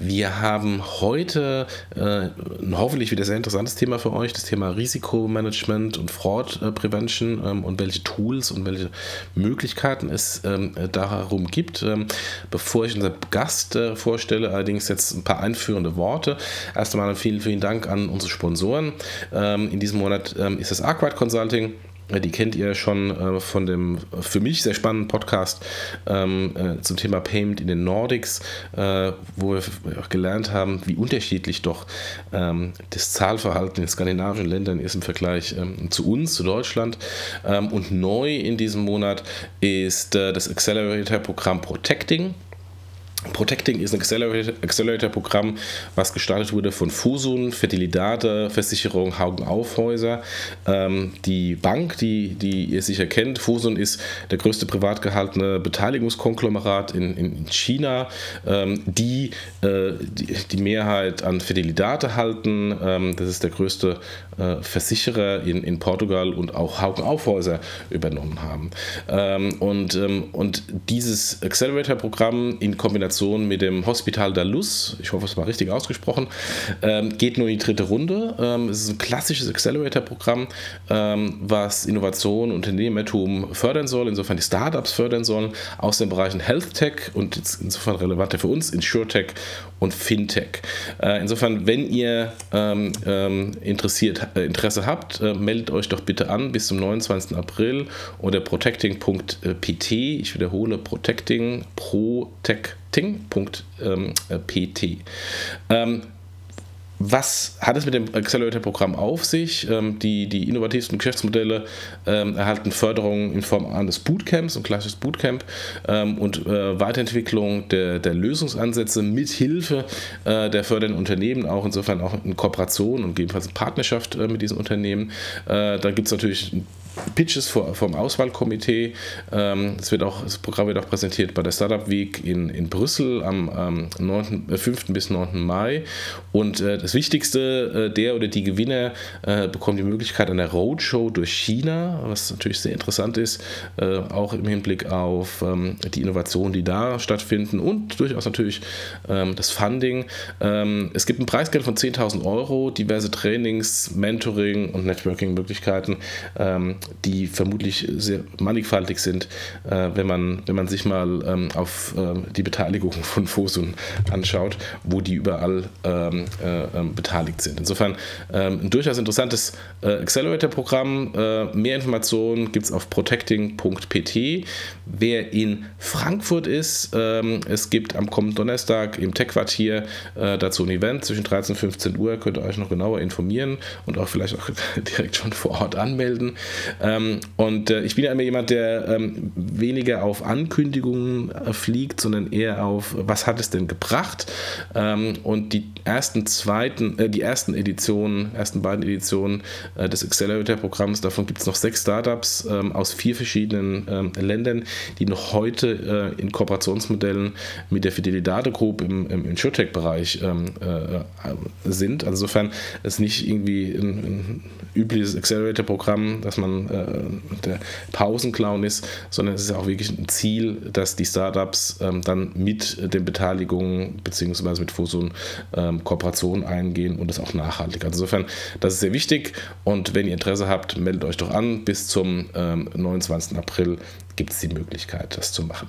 Wir haben heute äh, hoffentlich wieder sehr interessantes Thema für euch, das Thema Risikomanagement und Fraud äh, Prevention ähm, und welche Tools und welche Möglichkeiten es ähm, darum gibt. Ähm, bevor ich unseren Gast äh, vorstelle, allerdings jetzt ein paar einführende Worte. Erst einmal vielen, vielen Dank an unsere Sponsoren. Ähm, in diesem Monat ähm, ist das Arkwright Consulting die kennt ihr schon äh, von dem für mich sehr spannenden Podcast ähm, äh, zum Thema Payment in den Nordics, äh, wo wir auch gelernt haben, wie unterschiedlich doch ähm, das Zahlverhalten in skandinavischen Ländern ist im Vergleich ähm, zu uns, zu Deutschland. Und neu in diesem Monat ist äh, das Accelerator-Programm Protecting. Protecting ist ein Accelerator-Programm, was gestartet wurde von Fusun, Fertilidade, Versicherung Haugen Aufhäuser. Ähm, die Bank, die, die ihr sicher kennt, Fusun ist der größte privat gehaltene Beteiligungskonglomerat in, in China, ähm, die, äh, die, die Mehrheit an Fertilidade halten. Ähm, das ist der größte äh, Versicherer in, in Portugal und auch Haugen Aufhäuser übernommen haben. Ähm, und, ähm, und dieses Accelerator-Programm in Kombination Kombination mit dem Hospital da Luz, ich hoffe, es war richtig ausgesprochen, ähm, geht nur in die dritte Runde. Ähm, es ist ein klassisches Accelerator-Programm, ähm, was Innovation und Unternehmertum fördern soll, insofern die Startups fördern sollen, aus den Bereichen Health Tech und insofern relevanter für uns, InsurTech und Fintech. Äh, insofern, wenn ihr ähm, ähm, interessiert, äh, Interesse habt, äh, meldet euch doch bitte an bis zum 29. April unter protecting.pt. Ich wiederhole, protecting, protecting.pt. was hat es mit dem Accelerator-Programm auf sich? Ähm, die, die innovativsten Geschäftsmodelle ähm, erhalten Förderung in Form eines Bootcamps, ein klassisches Bootcamp ähm, und äh, Weiterentwicklung der, der Lösungsansätze mit Hilfe äh, der fördernden Unternehmen, auch insofern auch in Kooperation und gegebenenfalls in Partnerschaft äh, mit diesen Unternehmen. Äh, da gibt es natürlich Pitches vom Auswahlkomitee. Ähm, das, wird auch, das Programm wird auch präsentiert bei der Startup Week in, in Brüssel am, am 9., 5. bis 9. Mai. Und äh, das Wichtigste, äh, der oder die Gewinner äh, bekommen die Möglichkeit einer Roadshow durch China, was natürlich sehr interessant ist, äh, auch im Hinblick auf ähm, die Innovationen, die da stattfinden und durchaus natürlich ähm, das Funding. Ähm, es gibt ein Preisgeld von 10.000 Euro, diverse Trainings, Mentoring und Networking-Möglichkeiten. Die vermutlich sehr mannigfaltig sind, äh, wenn, man, wenn man sich mal ähm, auf ähm, die Beteiligung von Fosun anschaut, wo die überall ähm, äh, ähm, beteiligt sind. Insofern ähm, ein durchaus interessantes äh, Accelerator-Programm. Äh, mehr Informationen gibt es auf protecting.pt. Wer in Frankfurt ist, ähm, es gibt am kommenden Donnerstag im Tech-Quartier äh, dazu ein Event zwischen 13 und 15 Uhr. Könnt ihr euch noch genauer informieren und auch vielleicht auch direkt schon vor Ort anmelden. Ähm, und äh, ich bin ja immer jemand, der ähm, weniger auf Ankündigungen äh, fliegt, sondern eher auf, was hat es denn gebracht? Ähm, und die ersten zweiten, äh, die ersten Editionen, ersten beiden Editionen äh, des Accelerator-Programms, davon gibt es noch sechs Startups ähm, aus vier verschiedenen ähm, Ländern, die noch heute äh, in Kooperationsmodellen mit der Fidelidade Group im, im InsurTech-Bereich ähm, äh, sind. Also insofern ist nicht irgendwie ein, ein übliches Accelerator-Programm, dass man äh, der Pausenclown ist, sondern es ist auch wirklich ein Ziel, dass die Startups ähm, dann mit den Beteiligungen bzw. mit Fusion ähm, Kooperationen eingehen und das auch nachhaltig. Also insofern, das ist sehr wichtig und wenn ihr Interesse habt, meldet euch doch an. Bis zum ähm, 29. April gibt es die Möglichkeit, das zu machen.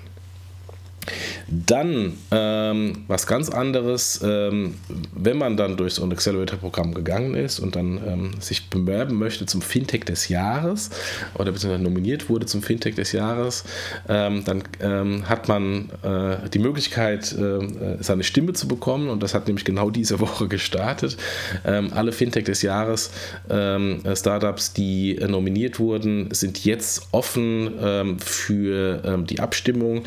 Dann ähm, was ganz anderes, ähm, wenn man dann durch so ein Accelerator-Programm gegangen ist und dann ähm, sich bewerben möchte zum Fintech des Jahres oder beziehungsweise nominiert wurde zum Fintech des Jahres, ähm, dann ähm, hat man äh, die Möglichkeit, äh, seine Stimme zu bekommen und das hat nämlich genau diese Woche gestartet. Ähm, alle Fintech des Jahres Startups, die äh, nominiert wurden, sind jetzt offen für die Abstimmung.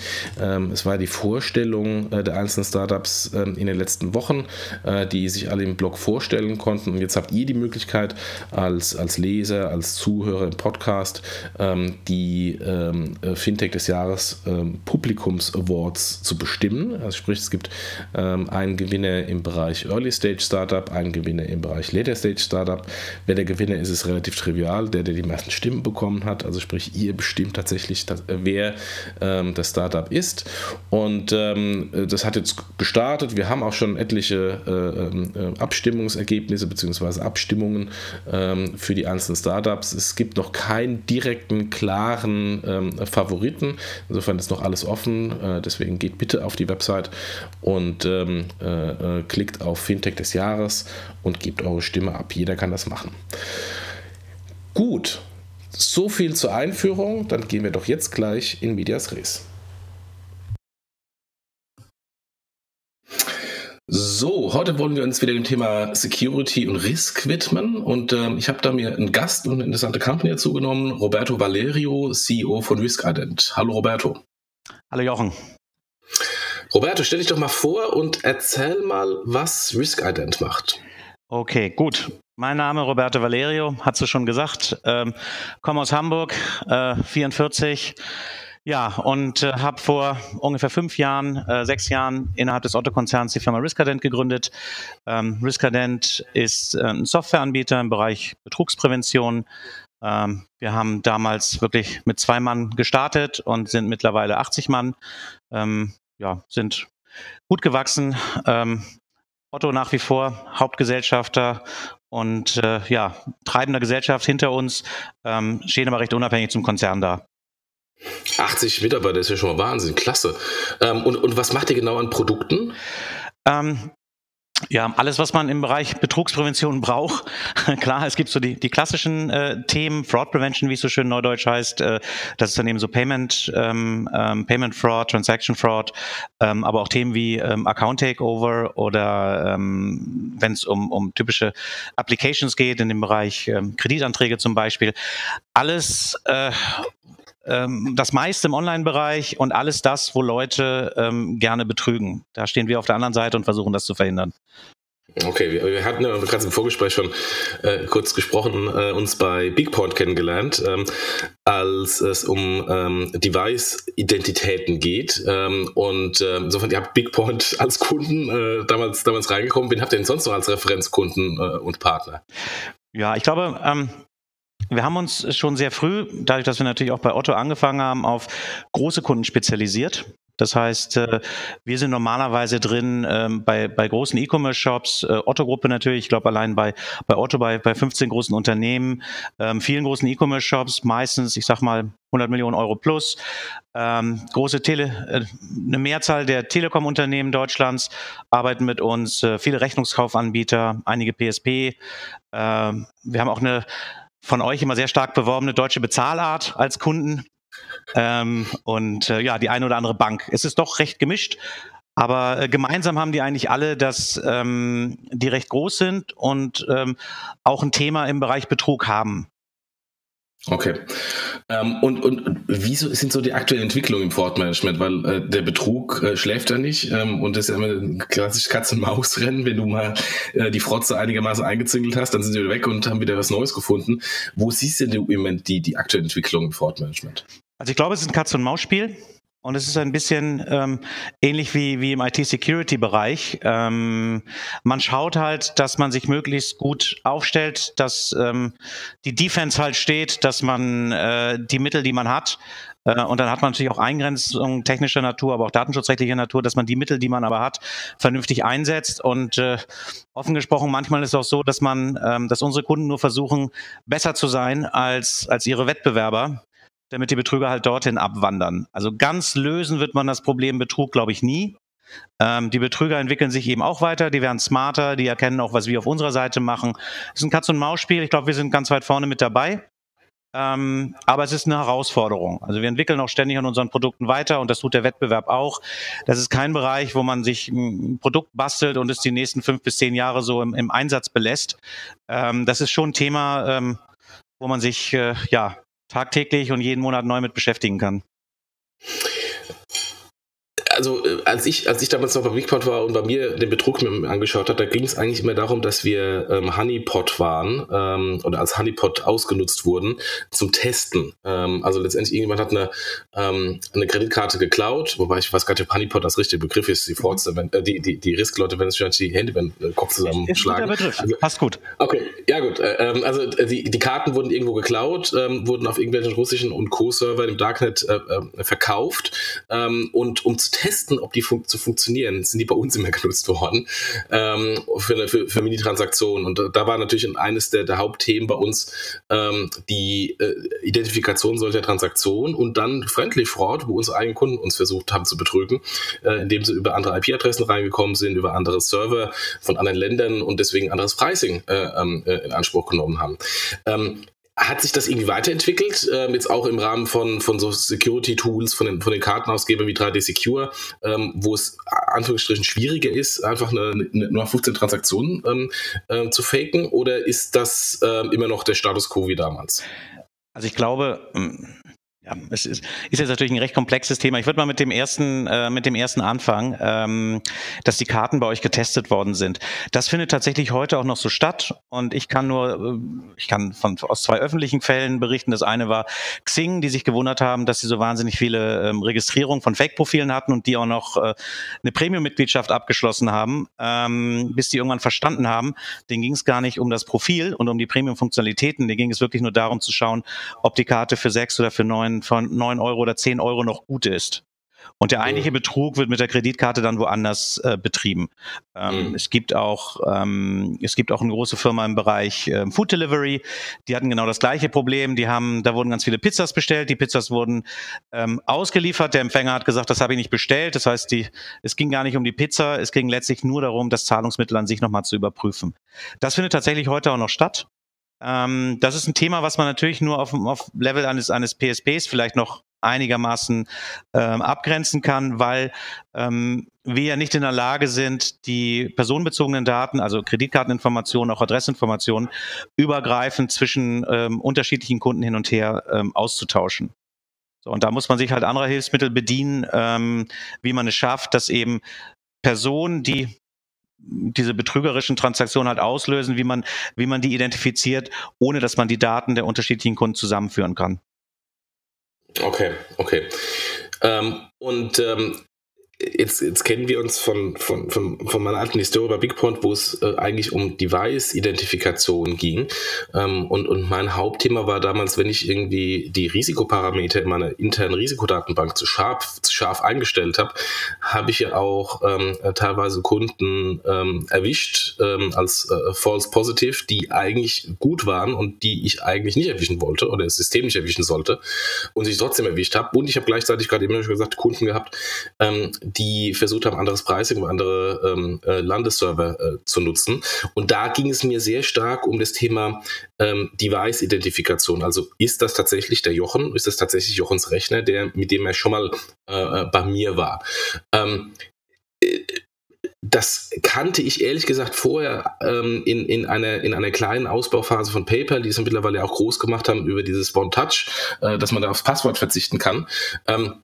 es war die Vorstellung äh, der einzelnen Startups ähm, in den letzten Wochen, äh, die sich alle im Blog vorstellen konnten. Und jetzt habt ihr die Möglichkeit, als, als Leser, als Zuhörer im Podcast, ähm, die ähm, äh, Fintech des Jahres Publikums Awards zu bestimmen. Also sprich, es gibt einen Gewinner im Bereich Early Stage Startup, einen Gewinner im Bereich Later Stage Startup. Wer der Gewinner ist, ist relativ trivial, der, der die meisten Stimmen bekommen hat. Also sprich, ihr bestimmt tatsächlich, wer das Startup ist. Und ähm, das hat jetzt gestartet. Wir haben auch schon etliche äh, äh, Abstimmungsergebnisse bzw. Abstimmungen ähm, für die einzelnen Startups. Es gibt noch keinen direkten, klaren ähm, Favoriten. Insofern ist noch alles offen. Äh, deswegen geht bitte auf die Website und ähm, äh, äh, klickt auf Fintech des Jahres und gebt eure Stimme ab. Jeder kann das machen. Gut, so viel zur Einführung. Dann gehen wir doch jetzt gleich in Medias Res. So, heute wollen wir uns wieder dem Thema Security und Risk widmen und ähm, ich habe da mir einen Gast und eine interessante Company dazu genommen, Roberto Valerio, CEO von Risk Ident. Hallo Roberto. Hallo Jochen. Roberto, stell dich doch mal vor und erzähl mal, was Risk Ident macht. Okay, gut. Mein Name Roberto Valerio, hast du schon gesagt. Ähm, komme aus Hamburg, äh, 44 ja, und äh, habe vor ungefähr fünf Jahren, äh, sechs Jahren innerhalb des Otto-Konzerns die Firma Riskadent gegründet. Ähm, Riskadent ist äh, ein Softwareanbieter im Bereich Betrugsprävention. Ähm, wir haben damals wirklich mit zwei Mann gestartet und sind mittlerweile 80 Mann. Ähm, ja, sind gut gewachsen. Ähm, Otto nach wie vor Hauptgesellschafter und äh, ja, treibender Gesellschaft hinter uns, ähm, stehen aber recht unabhängig zum Konzern da. 80 Mitarbeiter ist ja schon mal Wahnsinn, klasse. Ähm, und, und was macht ihr genau an Produkten? Ähm, ja, alles, was man im Bereich Betrugsprävention braucht. Klar, es gibt so die, die klassischen äh, Themen, Fraud Prevention, wie es so schön neudeutsch heißt. Äh, das ist dann eben so Payment, ähm, ähm, Payment Fraud, Transaction Fraud, ähm, aber auch Themen wie ähm, Account Takeover oder ähm, wenn es um, um typische Applications geht, in dem Bereich ähm, Kreditanträge zum Beispiel. Alles, äh, ähm, das meiste im Online-Bereich und alles das, wo Leute ähm, gerne betrügen. Da stehen wir auf der anderen Seite und versuchen das zu verhindern. Okay, wir, wir hatten ja gerade im Vorgespräch schon äh, kurz gesprochen, äh, uns bei BigPoint kennengelernt, ähm, als es um ähm, Device-Identitäten geht. Ähm, und äh, insofern, ihr habt BigPoint als Kunden äh, damals, damals reingekommen. Wen habt ihr denn sonst noch als Referenzkunden äh, und Partner? Ja, ich glaube, ähm, wir haben uns schon sehr früh, dadurch, dass wir natürlich auch bei Otto angefangen haben, auf große Kunden spezialisiert. Das heißt, äh, wir sind normalerweise drin ähm, bei, bei großen E-Commerce-Shops, äh, Otto-Gruppe natürlich, ich glaube allein bei, bei Otto, bei, bei 15 großen Unternehmen, ähm, vielen großen E-Commerce-Shops, meistens, ich sag mal, 100 Millionen Euro plus. Ähm, große Tele, äh, eine Mehrzahl der Telekom-Unternehmen Deutschlands arbeiten mit uns, viele Rechnungskaufanbieter, einige PSP. Wir haben auch eine von euch immer sehr stark beworbene deutsche Bezahlart als Kunden. Ähm, und äh, ja, die eine oder andere Bank. Es ist doch recht gemischt. Aber äh, gemeinsam haben die eigentlich alle, dass ähm, die recht groß sind und ähm, auch ein Thema im Bereich Betrug haben. Okay. Ähm, und, und wieso sind so die aktuellen Entwicklungen im Fraud-Management? Weil äh, der Betrug äh, schläft ja nicht ähm, und das ist ja immer ein klassisches Katz-und-Maus-Rennen. Wenn du mal äh, die Frotze einigermaßen eingezingelt hast, dann sind sie wieder weg und haben wieder was Neues gefunden. Wo siehst du denn im Moment die, die aktuellen Entwicklungen im Fraud-Management? Also ich glaube, es ist ein Katz-und-Maus-Spiel. Und es ist ein bisschen ähm, ähnlich wie, wie im IT-Security-Bereich. Ähm, man schaut halt, dass man sich möglichst gut aufstellt, dass ähm, die Defense halt steht, dass man äh, die Mittel, die man hat, äh, und dann hat man natürlich auch Eingrenzungen technischer Natur, aber auch datenschutzrechtlicher Natur, dass man die Mittel, die man aber hat, vernünftig einsetzt. Und äh, offen gesprochen, manchmal ist es auch so, dass man, ähm, dass unsere Kunden nur versuchen, besser zu sein als, als ihre Wettbewerber damit die Betrüger halt dorthin abwandern. Also ganz lösen wird man das Problem Betrug, glaube ich, nie. Ähm, die Betrüger entwickeln sich eben auch weiter, die werden smarter, die erkennen auch, was wir auf unserer Seite machen. Es ist ein Katz-und-Maus-Spiel, ich glaube, wir sind ganz weit vorne mit dabei. Ähm, aber es ist eine Herausforderung. Also wir entwickeln auch ständig an unseren Produkten weiter und das tut der Wettbewerb auch. Das ist kein Bereich, wo man sich ein Produkt bastelt und es die nächsten fünf bis zehn Jahre so im, im Einsatz belässt. Ähm, das ist schon ein Thema, ähm, wo man sich äh, ja tagtäglich und jeden Monat neu mit beschäftigen kann. Also äh, als ich, als ich damals noch bei Bigpot war und bei mir den Betrug mir angeschaut hat, da ging es eigentlich immer darum, dass wir ähm, Honeypot waren ähm, oder als Honeypot ausgenutzt wurden zum Testen. Ähm, also letztendlich irgendjemand hat eine, ähm, eine Kreditkarte geklaut, wobei ich weiß gar nicht, ob Honeypot das richtige Begriff ist. Die Forze, wenn, äh, die, die, die Risk-Leute, wenn es schon die Hände wenn den Kopf zusammenschlagen. Ist Begriff. Also, Passt gut. Okay, ja gut. Äh, ähm, also äh, die, die Karten wurden irgendwo geklaut, ähm, wurden auf irgendwelchen russischen und Co-Server im Darknet äh, äh, verkauft ähm, und um zu testen, ob die fun zu funktionieren, sind die bei uns immer genutzt worden ähm, für, für, für Mini-Transaktionen. Und da war natürlich eines der, der Hauptthemen bei uns ähm, die äh, Identifikation solcher Transaktionen und dann Friendly Fraud, wo unsere eigenen Kunden uns versucht haben zu betrügen, äh, indem sie über andere IP-Adressen reingekommen sind, über andere Server von anderen Ländern und deswegen anderes Pricing äh, ähm, äh, in Anspruch genommen haben. Ähm, hat sich das irgendwie weiterentwickelt, ähm, jetzt auch im Rahmen von, von so Security-Tools, von den, von den Kartenausgebern wie 3D Secure, ähm, wo es Anführungsstrichen schwieriger ist, einfach eine, eine, nur 15 Transaktionen ähm, äh, zu faken? Oder ist das äh, immer noch der Status quo wie damals? Also ich glaube, ähm, ja, es ist, ist jetzt natürlich ein recht komplexes Thema. Ich würde mal mit dem ersten, äh, mit dem ersten anfangen, ähm, dass die Karten bei euch getestet worden sind. Das findet tatsächlich heute auch noch so statt und ich kann nur, äh, ich kann von, aus zwei öffentlichen Fällen berichten. Das eine war Xing, die sich gewundert haben, dass sie so wahnsinnig viele ähm, Registrierungen von Fake-Profilen hatten und die auch noch äh, eine Premium-Mitgliedschaft abgeschlossen haben, ähm, bis die irgendwann verstanden haben, denen ging es gar nicht um das Profil und um die Premium-Funktionalitäten, denen ging es wirklich nur darum zu schauen, ob die Karte für sechs oder für neun von, neun Euro oder zehn Euro noch gut ist. Und der eigentliche Betrug wird mit der Kreditkarte dann woanders äh, betrieben. Ähm, mhm. Es gibt auch ähm, es gibt auch eine große Firma im Bereich ähm, Food Delivery. Die hatten genau das gleiche Problem. Die haben, da wurden ganz viele Pizzas bestellt. Die Pizzas wurden ähm, ausgeliefert. Der Empfänger hat gesagt, das habe ich nicht bestellt. Das heißt, die, es ging gar nicht um die Pizza. Es ging letztlich nur darum, das Zahlungsmittel an sich nochmal zu überprüfen. Das findet tatsächlich heute auch noch statt. Ähm, das ist ein Thema, was man natürlich nur auf, auf Level eines, eines PSPs vielleicht noch einigermaßen ähm, abgrenzen kann, weil ähm, wir ja nicht in der Lage sind, die personenbezogenen Daten, also Kreditkarteninformationen, auch Adressinformationen, übergreifend zwischen ähm, unterschiedlichen Kunden hin und her ähm, auszutauschen. So, und da muss man sich halt anderer Hilfsmittel bedienen, ähm, wie man es schafft, dass eben Personen, die diese betrügerischen Transaktionen halt auslösen, wie man, wie man die identifiziert, ohne dass man die Daten der unterschiedlichen Kunden zusammenführen kann. Okay, okay. Ähm, und ähm, jetzt, jetzt kennen wir uns von, von, von, von meiner alten Historie bei BigPoint, wo es äh, eigentlich um Device-Identifikation ging. Ähm, und, und mein Hauptthema war damals, wenn ich irgendwie die Risikoparameter in meiner internen Risikodatenbank zu scharf, zu scharf eingestellt habe, habe ich ja auch ähm, teilweise Kunden ähm, erwischt ähm, als äh, False Positive, die eigentlich gut waren und die ich eigentlich nicht erwischen wollte oder das System nicht erwischen sollte und sich trotzdem erwischt habe. Und ich habe gleichzeitig gerade eben schon gesagt, Kunden gehabt, ähm, die versucht haben, anderes Pricing, andere ähm, äh, Landesserver äh, zu nutzen. Und da ging es mir sehr stark um das Thema ähm, Device-Identifikation. Also ist das tatsächlich der Jochen? Ist das tatsächlich Jochens Rechner, der, mit dem er schon mal äh, äh bei mir war? Ähm, äh, das kannte ich ehrlich gesagt vorher ähm, in, in, einer, in einer kleinen Ausbauphase von PayPal, die es mittlerweile auch groß gemacht haben über dieses One Touch, äh, dass man da aufs Passwort verzichten kann. Ähm,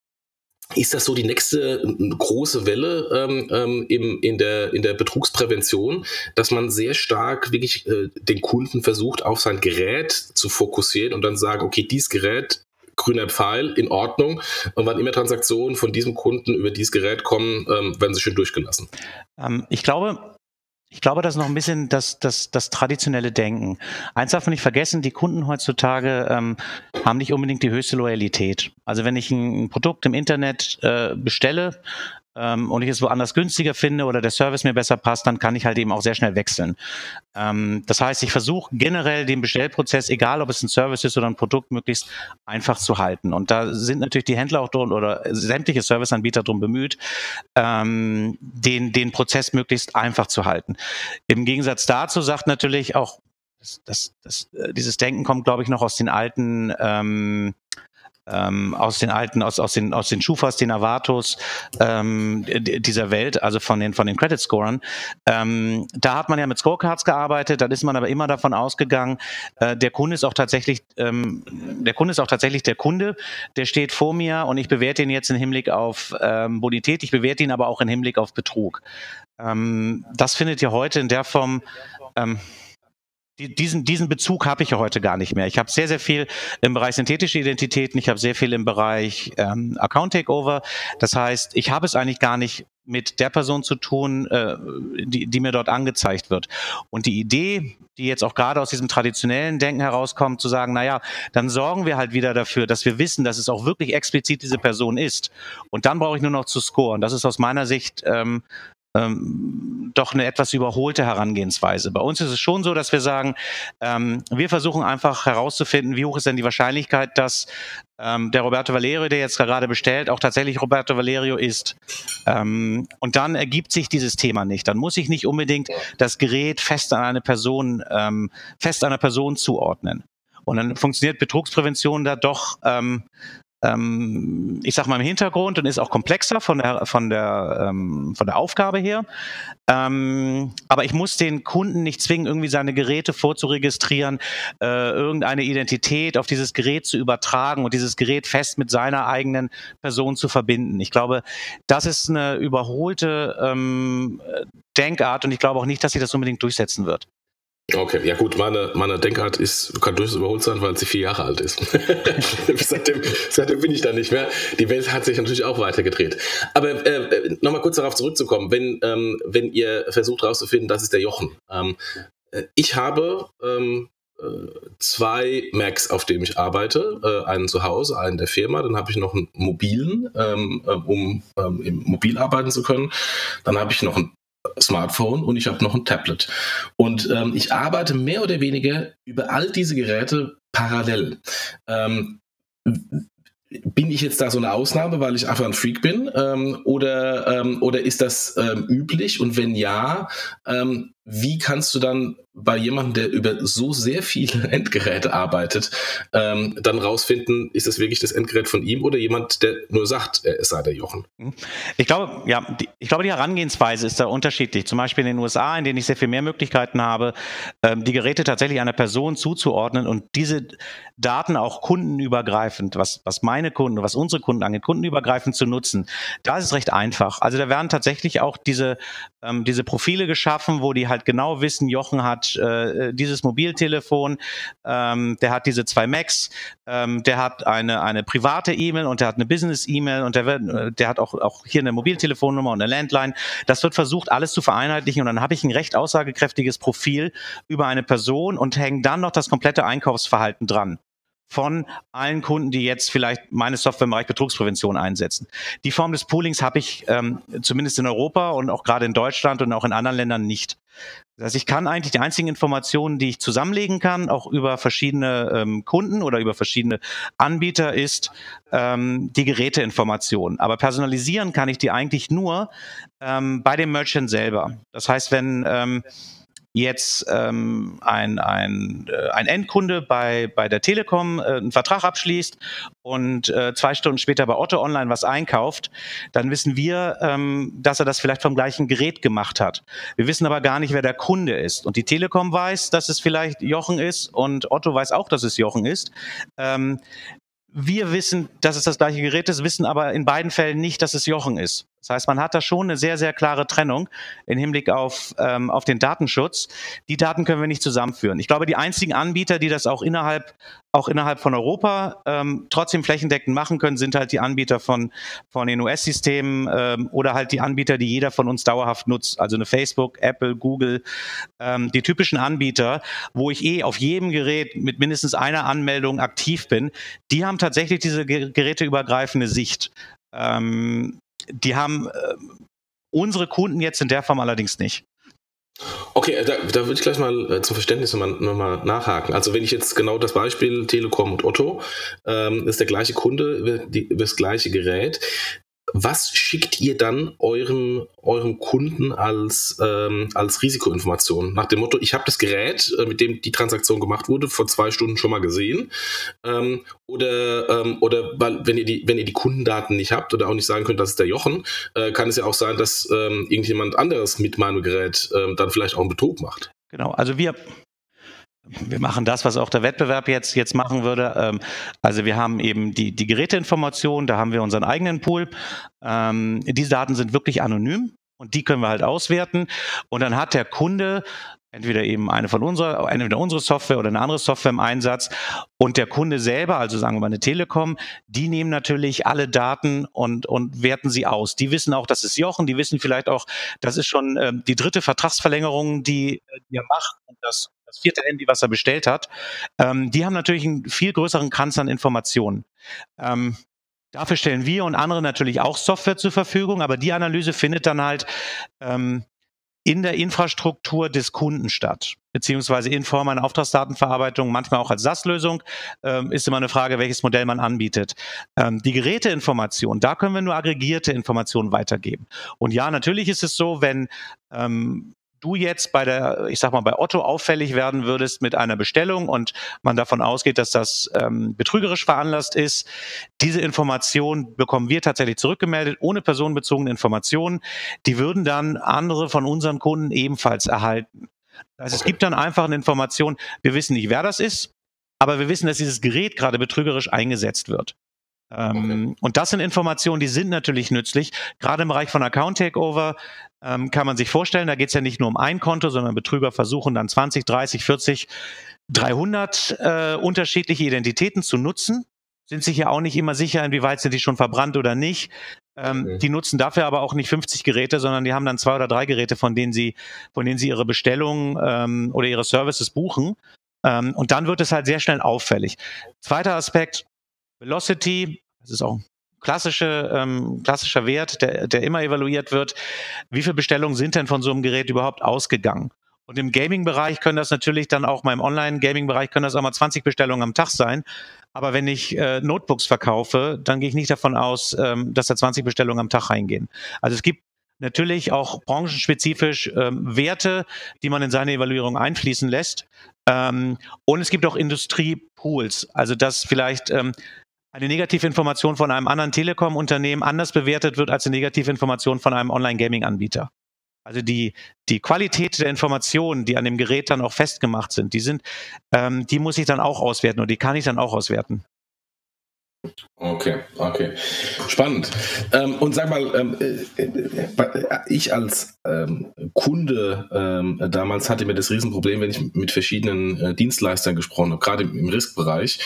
ist das so die nächste große Welle ähm, ähm, im, in, der, in der Betrugsprävention, dass man sehr stark wirklich äh, den Kunden versucht, auf sein Gerät zu fokussieren und dann sagen, okay, dieses Gerät grüner Pfeil, in Ordnung. Und wann immer Transaktionen von diesem Kunden über dieses Gerät kommen, ähm, werden sie schön durchgelassen. Ähm, ich glaube, ich glaube, das ist noch ein bisschen das, das, das traditionelle Denken. Eins darf man nicht vergessen, die Kunden heutzutage ähm, haben nicht unbedingt die höchste Loyalität. Also wenn ich ein Produkt im Internet äh, bestelle, ähm, und ich es woanders günstiger finde oder der Service mir besser passt, dann kann ich halt eben auch sehr schnell wechseln. Ähm, das heißt, ich versuche generell den Bestellprozess, egal ob es ein Service ist oder ein Produkt, möglichst einfach zu halten. Und da sind natürlich die Händler auch drum oder sämtliche Serviceanbieter drum bemüht, ähm, den, den Prozess möglichst einfach zu halten. Im Gegensatz dazu sagt natürlich auch, das, das, das, äh, dieses Denken kommt, glaube ich, noch aus den alten ähm, ähm, aus den alten, aus, aus den, aus den Schufas, den Avatos ähm, dieser Welt, also von den, von den Credit Scorern. Ähm, da hat man ja mit Scorecards gearbeitet, da ist man aber immer davon ausgegangen, äh, der Kunde ist auch tatsächlich, ähm, der Kunde ist auch tatsächlich der Kunde, der steht vor mir und ich bewerte ihn jetzt im Hinblick auf ähm, Bonität, ich bewerte ihn aber auch im Hinblick auf Betrug. Ähm, das findet ja heute in der Form ähm, diesen, diesen Bezug habe ich ja heute gar nicht mehr. Ich habe sehr, sehr viel im Bereich synthetische Identitäten, ich habe sehr viel im Bereich ähm, Account Takeover. Das heißt, ich habe es eigentlich gar nicht mit der Person zu tun, äh, die, die mir dort angezeigt wird. Und die Idee, die jetzt auch gerade aus diesem traditionellen Denken herauskommt, zu sagen, naja, dann sorgen wir halt wieder dafür, dass wir wissen, dass es auch wirklich explizit diese Person ist. Und dann brauche ich nur noch zu scoren. Das ist aus meiner Sicht ähm, ähm, doch eine etwas überholte Herangehensweise. Bei uns ist es schon so, dass wir sagen, ähm, wir versuchen einfach herauszufinden, wie hoch ist denn die Wahrscheinlichkeit, dass ähm, der Roberto Valerio, der jetzt gerade bestellt, auch tatsächlich Roberto Valerio ist. Ähm, und dann ergibt sich dieses Thema nicht. Dann muss ich nicht unbedingt das Gerät fest an eine Person, ähm, fest einer Person zuordnen. Und dann funktioniert Betrugsprävention da doch ähm, ähm, ich sag mal, im Hintergrund und ist auch komplexer von der, von der, ähm, von der Aufgabe her. Ähm, aber ich muss den Kunden nicht zwingen, irgendwie seine Geräte vorzuregistrieren, äh, irgendeine Identität auf dieses Gerät zu übertragen und dieses Gerät fest mit seiner eigenen Person zu verbinden. Ich glaube, das ist eine überholte ähm, Denkart und ich glaube auch nicht, dass sie das unbedingt durchsetzen wird. Okay, ja gut, meine, meine Denkart ist, kann durchaus überholt sein, weil sie vier Jahre alt ist. seitdem, seitdem bin ich da nicht mehr. Die Welt hat sich natürlich auch weitergedreht. Aber äh, nochmal kurz darauf zurückzukommen, wenn, ähm, wenn ihr versucht herauszufinden, das ist der Jochen. Ähm, äh, ich habe ähm, äh, zwei Macs, auf denen ich arbeite. Äh, einen zu Hause, einen der Firma. Dann habe ich noch einen mobilen, ähm, äh, um ähm, Mobil arbeiten zu können. Dann habe ich noch einen Smartphone und ich habe noch ein Tablet. Und ähm, ich arbeite mehr oder weniger über all diese Geräte parallel. Ähm, bin ich jetzt da so eine Ausnahme, weil ich einfach ein Freak bin? Ähm, oder, ähm, oder ist das ähm, üblich? Und wenn ja, ähm, wie kannst du dann bei jemandem, der über so sehr viele Endgeräte arbeitet, ähm, dann rausfinden, ist das wirklich das Endgerät von ihm oder jemand, der nur sagt, es sei der Jochen? Mhm. Ich glaube, ja, die, ich glaube, die Herangehensweise ist da unterschiedlich. Zum Beispiel in den USA, in denen ich sehr viel mehr Möglichkeiten habe, ähm, die Geräte tatsächlich einer Person zuzuordnen und diese Daten auch kundenübergreifend, was, was meine Kunden, was unsere Kunden angeht, kundenübergreifend zu nutzen. Da ist es recht einfach. Also da werden tatsächlich auch diese, ähm, diese Profile geschaffen, wo die halt halt genau wissen, Jochen hat äh, dieses Mobiltelefon, ähm, der hat diese zwei Macs, ähm, der hat eine, eine private E-Mail und der hat eine Business-E-Mail und der, wird, äh, der hat auch, auch hier eine Mobiltelefonnummer und eine Landline. Das wird versucht, alles zu vereinheitlichen und dann habe ich ein recht aussagekräftiges Profil über eine Person und hänge dann noch das komplette Einkaufsverhalten dran von allen Kunden, die jetzt vielleicht meine Software im Bereich Betrugsprävention einsetzen. Die Form des Poolings habe ich ähm, zumindest in Europa und auch gerade in Deutschland und auch in anderen Ländern nicht. Das heißt, ich kann eigentlich die einzigen Informationen, die ich zusammenlegen kann, auch über verschiedene ähm, Kunden oder über verschiedene Anbieter, ist ähm, die Geräteinformation. Aber personalisieren kann ich die eigentlich nur ähm, bei dem Merchant selber. Das heißt, wenn ähm, jetzt ähm, ein, ein, äh, ein Endkunde bei, bei der Telekom äh, einen Vertrag abschließt und äh, zwei Stunden später bei Otto Online was einkauft, dann wissen wir, ähm, dass er das vielleicht vom gleichen Gerät gemacht hat. Wir wissen aber gar nicht, wer der Kunde ist. Und die Telekom weiß, dass es vielleicht Jochen ist und Otto weiß auch, dass es Jochen ist. Ähm, wir wissen, dass es das gleiche Gerät ist, wissen aber in beiden Fällen nicht, dass es Jochen ist. Das heißt, man hat da schon eine sehr, sehr klare Trennung im Hinblick auf, ähm, auf den Datenschutz. Die Daten können wir nicht zusammenführen. Ich glaube, die einzigen Anbieter, die das auch innerhalb, auch innerhalb von Europa ähm, trotzdem flächendeckend machen können, sind halt die Anbieter von, von den US-Systemen ähm, oder halt die Anbieter, die jeder von uns dauerhaft nutzt. Also eine Facebook, Apple, Google, ähm, die typischen Anbieter, wo ich eh auf jedem Gerät mit mindestens einer Anmeldung aktiv bin, die haben tatsächlich diese geräteübergreifende Sicht. Die haben äh, unsere Kunden jetzt in der Form allerdings nicht. Okay, da, da würde ich gleich mal äh, zum Verständnis nochmal noch mal nachhaken. Also wenn ich jetzt genau das Beispiel Telekom und Otto, ähm, ist der gleiche Kunde, die, das gleiche Gerät. Was schickt ihr dann eurem, eurem Kunden als, ähm, als Risikoinformation? Nach dem Motto, ich habe das Gerät, äh, mit dem die Transaktion gemacht wurde, vor zwei Stunden schon mal gesehen. Ähm, oder ähm, oder weil, wenn ihr die, wenn ihr die Kundendaten nicht habt oder auch nicht sagen könnt, das ist der Jochen, äh, kann es ja auch sein, dass ähm, irgendjemand anderes mit meinem Gerät ähm, dann vielleicht auch einen Betrug macht. Genau, also wir, wir machen das, was auch der Wettbewerb jetzt, jetzt machen würde. Ähm, also wir haben eben die, die Geräteinformationen, da haben wir unseren eigenen Pool. Ähm, diese Daten sind wirklich anonym und die können wir halt auswerten. Und dann hat der Kunde entweder eben eine von unserer, entweder unsere Software oder eine andere Software im Einsatz. Und der Kunde selber, also sagen wir mal eine Telekom, die nehmen natürlich alle Daten und, und werten sie aus. Die wissen auch, das ist Jochen, die wissen vielleicht auch, das ist schon äh, die dritte Vertragsverlängerung, die, die er macht und das, das vierte Handy, was er bestellt hat. Ähm, die haben natürlich einen viel größeren Kranz an Informationen. Ähm, Dafür stellen wir und andere natürlich auch Software zur Verfügung, aber die Analyse findet dann halt ähm, in der Infrastruktur des Kunden statt, beziehungsweise in Form einer Auftragsdatenverarbeitung, manchmal auch als SAS-Lösung, ähm, ist immer eine Frage, welches Modell man anbietet. Ähm, die Geräteinformation, da können wir nur aggregierte Informationen weitergeben. Und ja, natürlich ist es so, wenn ähm, du jetzt bei der, ich sag mal, bei Otto auffällig werden würdest mit einer Bestellung und man davon ausgeht, dass das ähm, betrügerisch veranlasst ist, diese Information bekommen wir tatsächlich zurückgemeldet, ohne personenbezogene Informationen. Die würden dann andere von unseren Kunden ebenfalls erhalten. Also es gibt dann einfach eine Information, wir wissen nicht, wer das ist, aber wir wissen, dass dieses Gerät gerade betrügerisch eingesetzt wird. Ähm, okay. Und das sind Informationen, die sind natürlich nützlich. Gerade im Bereich von Account Takeover ähm, kann man sich vorstellen, da geht es ja nicht nur um ein Konto, sondern Betrüger versuchen dann 20, 30, 40, 300 äh, unterschiedliche Identitäten zu nutzen. Sind sich ja auch nicht immer sicher, inwieweit sind die schon verbrannt oder nicht. Ähm, okay. Die nutzen dafür aber auch nicht 50 Geräte, sondern die haben dann zwei oder drei Geräte, von denen sie, von denen sie ihre Bestellungen ähm, oder ihre Services buchen. Ähm, und dann wird es halt sehr schnell auffällig. Zweiter Aspekt, Velocity, das ist auch ein klassische, ähm, klassischer Wert, der, der immer evaluiert wird. Wie viele Bestellungen sind denn von so einem Gerät überhaupt ausgegangen? Und im Gaming-Bereich können das natürlich dann auch mal im Online-Gaming-Bereich können das auch mal 20 Bestellungen am Tag sein. Aber wenn ich äh, Notebooks verkaufe, dann gehe ich nicht davon aus, ähm, dass da 20 Bestellungen am Tag reingehen. Also es gibt natürlich auch branchenspezifisch ähm, Werte, die man in seine Evaluierung einfließen lässt. Ähm, und es gibt auch Industriepools, also dass vielleicht ähm, eine Negativinformation von einem anderen Telekom-Unternehmen anders bewertet wird als eine Negativinformation von einem Online-Gaming-Anbieter. Also die, die Qualität der Informationen, die an dem Gerät dann auch festgemacht sind, die sind, ähm, die muss ich dann auch auswerten und die kann ich dann auch auswerten. Okay, okay. Spannend. Ähm, und sag mal, ähm, äh, äh, ich als ähm, Kunde ähm, damals hatte mir das Riesenproblem, wenn ich mit verschiedenen äh, Dienstleistern gesprochen habe, gerade im, im Riskbereich,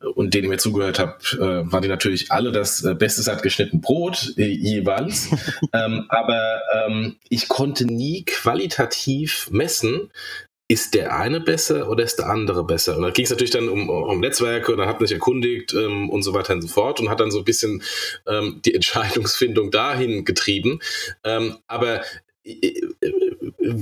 und denen ich mir zugehört habe, äh, waren die natürlich alle das äh, Beste satt geschnitten Brot äh, jeweils. ähm, aber ähm, ich konnte nie qualitativ messen, ist der eine besser oder ist der andere besser? Und da ging es natürlich dann um, um Netzwerke und dann hat man sich erkundigt ähm, und so weiter und so fort und hat dann so ein bisschen ähm, die Entscheidungsfindung dahin getrieben. Ähm, aber äh, äh,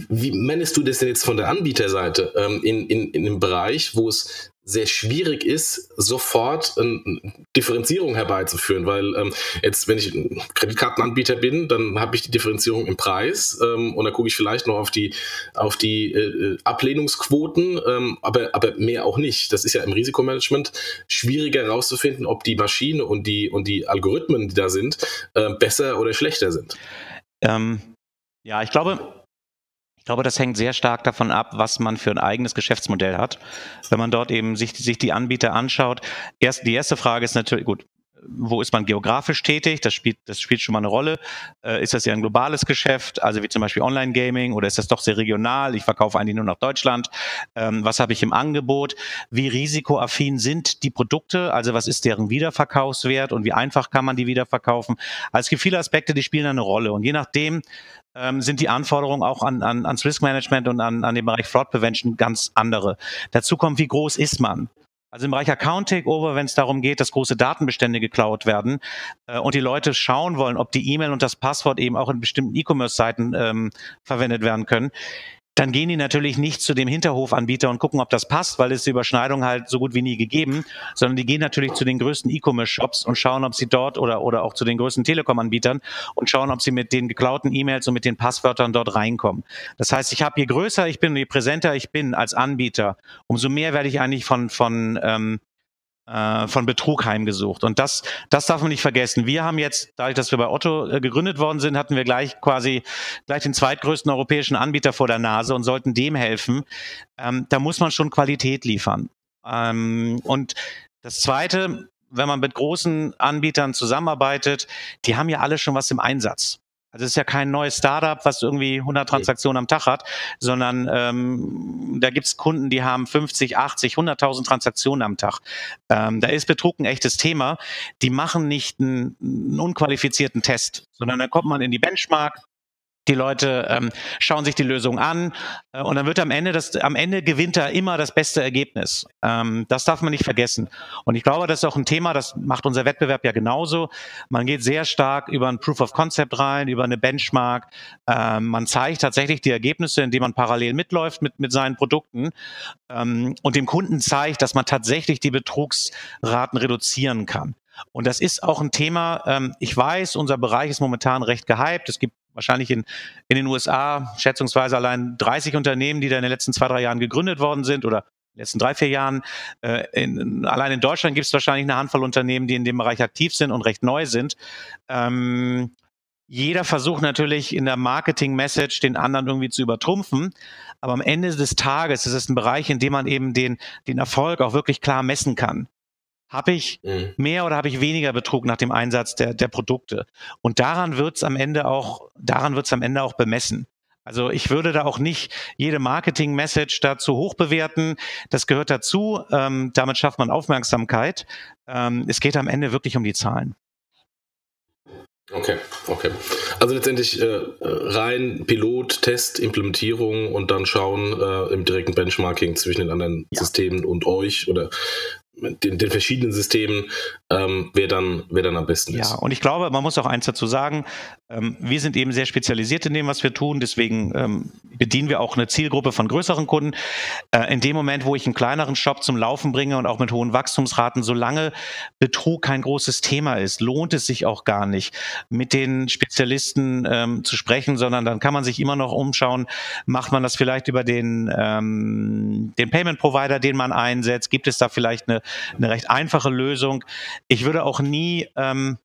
wie meinst du das denn jetzt von der Anbieterseite ähm, in, in, in einem Bereich, wo es sehr schwierig ist, sofort eine Differenzierung herbeizuführen, weil ähm, jetzt, wenn ich ein Kreditkartenanbieter bin, dann habe ich die Differenzierung im Preis ähm, und dann gucke ich vielleicht noch auf die auf die äh, Ablehnungsquoten, ähm, aber aber mehr auch nicht. Das ist ja im Risikomanagement schwieriger herauszufinden, ob die Maschine und die und die Algorithmen, die da sind, äh, besser oder schlechter sind. Ähm, ja, ich glaube, glaube, das hängt sehr stark davon ab, was man für ein eigenes Geschäftsmodell hat. Wenn man dort eben sich, sich die Anbieter anschaut, erst die erste Frage ist natürlich, gut, wo ist man geografisch tätig? Das spielt, das spielt schon mal eine Rolle. Äh, ist das ja ein globales Geschäft, also wie zum Beispiel Online-Gaming, oder ist das doch sehr regional? Ich verkaufe eigentlich nur nach Deutschland. Ähm, was habe ich im Angebot? Wie risikoaffin sind die Produkte? Also was ist deren Wiederverkaufswert und wie einfach kann man die wiederverkaufen? Also es gibt viele Aspekte, die spielen eine Rolle. Und je nachdem, ähm, sind die Anforderungen auch an, an, ans Risk Management und an, an den Bereich Fraud Prevention ganz andere. Dazu kommt, wie groß ist man? Also im Bereich Account Takeover, wenn es darum geht, dass große Datenbestände geklaut werden äh, und die Leute schauen wollen, ob die E-Mail und das Passwort eben auch in bestimmten E-Commerce-Seiten ähm, verwendet werden können, dann gehen die natürlich nicht zu dem Hinterhofanbieter und gucken, ob das passt, weil es die Überschneidung halt so gut wie nie gegeben, sondern die gehen natürlich zu den größten E-Commerce-Shops und schauen, ob sie dort oder, oder auch zu den größten Telekom-Anbietern und schauen, ob sie mit den geklauten E-Mails und mit den Passwörtern dort reinkommen. Das heißt, ich habe je größer ich bin, je präsenter ich bin als Anbieter, umso mehr werde ich eigentlich von, von ähm, äh, von Betrug heimgesucht. Und das, das darf man nicht vergessen. Wir haben jetzt, dadurch, dass wir bei Otto äh, gegründet worden sind, hatten wir gleich quasi gleich den zweitgrößten europäischen Anbieter vor der Nase und sollten dem helfen. Ähm, da muss man schon Qualität liefern. Ähm, und das Zweite, wenn man mit großen Anbietern zusammenarbeitet, die haben ja alle schon was im Einsatz. Also es ist ja kein neues Startup, was irgendwie 100 Transaktionen am Tag hat, sondern ähm, da gibt's Kunden, die haben 50, 80, 100.000 Transaktionen am Tag. Ähm, da ist Betrug ein echtes Thema. Die machen nicht einen, einen unqualifizierten Test, sondern da kommt man in die Benchmark, die Leute ähm, schauen sich die Lösung an äh, und dann wird am Ende das, am Ende gewinnt da immer das beste Ergebnis. Ähm, das darf man nicht vergessen. Und ich glaube, das ist auch ein Thema, das macht unser Wettbewerb ja genauso. Man geht sehr stark über ein Proof of Concept rein, über eine Benchmark. Ähm, man zeigt tatsächlich die Ergebnisse, indem man parallel mitläuft mit, mit seinen Produkten ähm, und dem Kunden zeigt, dass man tatsächlich die Betrugsraten reduzieren kann. Und das ist auch ein Thema, ähm, ich weiß, unser Bereich ist momentan recht gehypt. Es gibt wahrscheinlich in, in den USA schätzungsweise allein 30 Unternehmen, die da in den letzten zwei, drei Jahren gegründet worden sind oder in den letzten drei, vier Jahren. Äh, in, allein in Deutschland gibt es wahrscheinlich eine Handvoll Unternehmen, die in dem Bereich aktiv sind und recht neu sind. Ähm, jeder versucht natürlich in der Marketing-Message den anderen irgendwie zu übertrumpfen. Aber am Ende des Tages ist es ein Bereich, in dem man eben den, den Erfolg auch wirklich klar messen kann. Habe ich mhm. mehr oder habe ich weniger Betrug nach dem Einsatz der, der Produkte? Und daran wird es am Ende auch, daran wird es am Ende auch bemessen. Also ich würde da auch nicht jede Marketing-Message dazu hoch bewerten. Das gehört dazu. Ähm, damit schafft man Aufmerksamkeit. Ähm, es geht am Ende wirklich um die Zahlen. Okay, okay. Also letztendlich äh, rein Pilot, Test, Implementierung und dann schauen äh, im direkten Benchmarking zwischen den anderen ja. Systemen und euch oder den, den verschiedenen Systemen, ähm, wer, dann, wer dann am besten ist. Ja, und ich glaube, man muss auch eins dazu sagen, ähm, wir sind eben sehr spezialisiert in dem, was wir tun, deswegen ähm, bedienen wir auch eine Zielgruppe von größeren Kunden. Äh, in dem Moment, wo ich einen kleineren Shop zum Laufen bringe und auch mit hohen Wachstumsraten, solange Betrug kein großes Thema ist, lohnt es sich auch gar nicht, mit den Spezialisten ähm, zu sprechen, sondern dann kann man sich immer noch umschauen, macht man das vielleicht über den, ähm, den Payment Provider, den man einsetzt, gibt es da vielleicht eine, eine recht einfache Lösung. Ich würde auch nie ähm,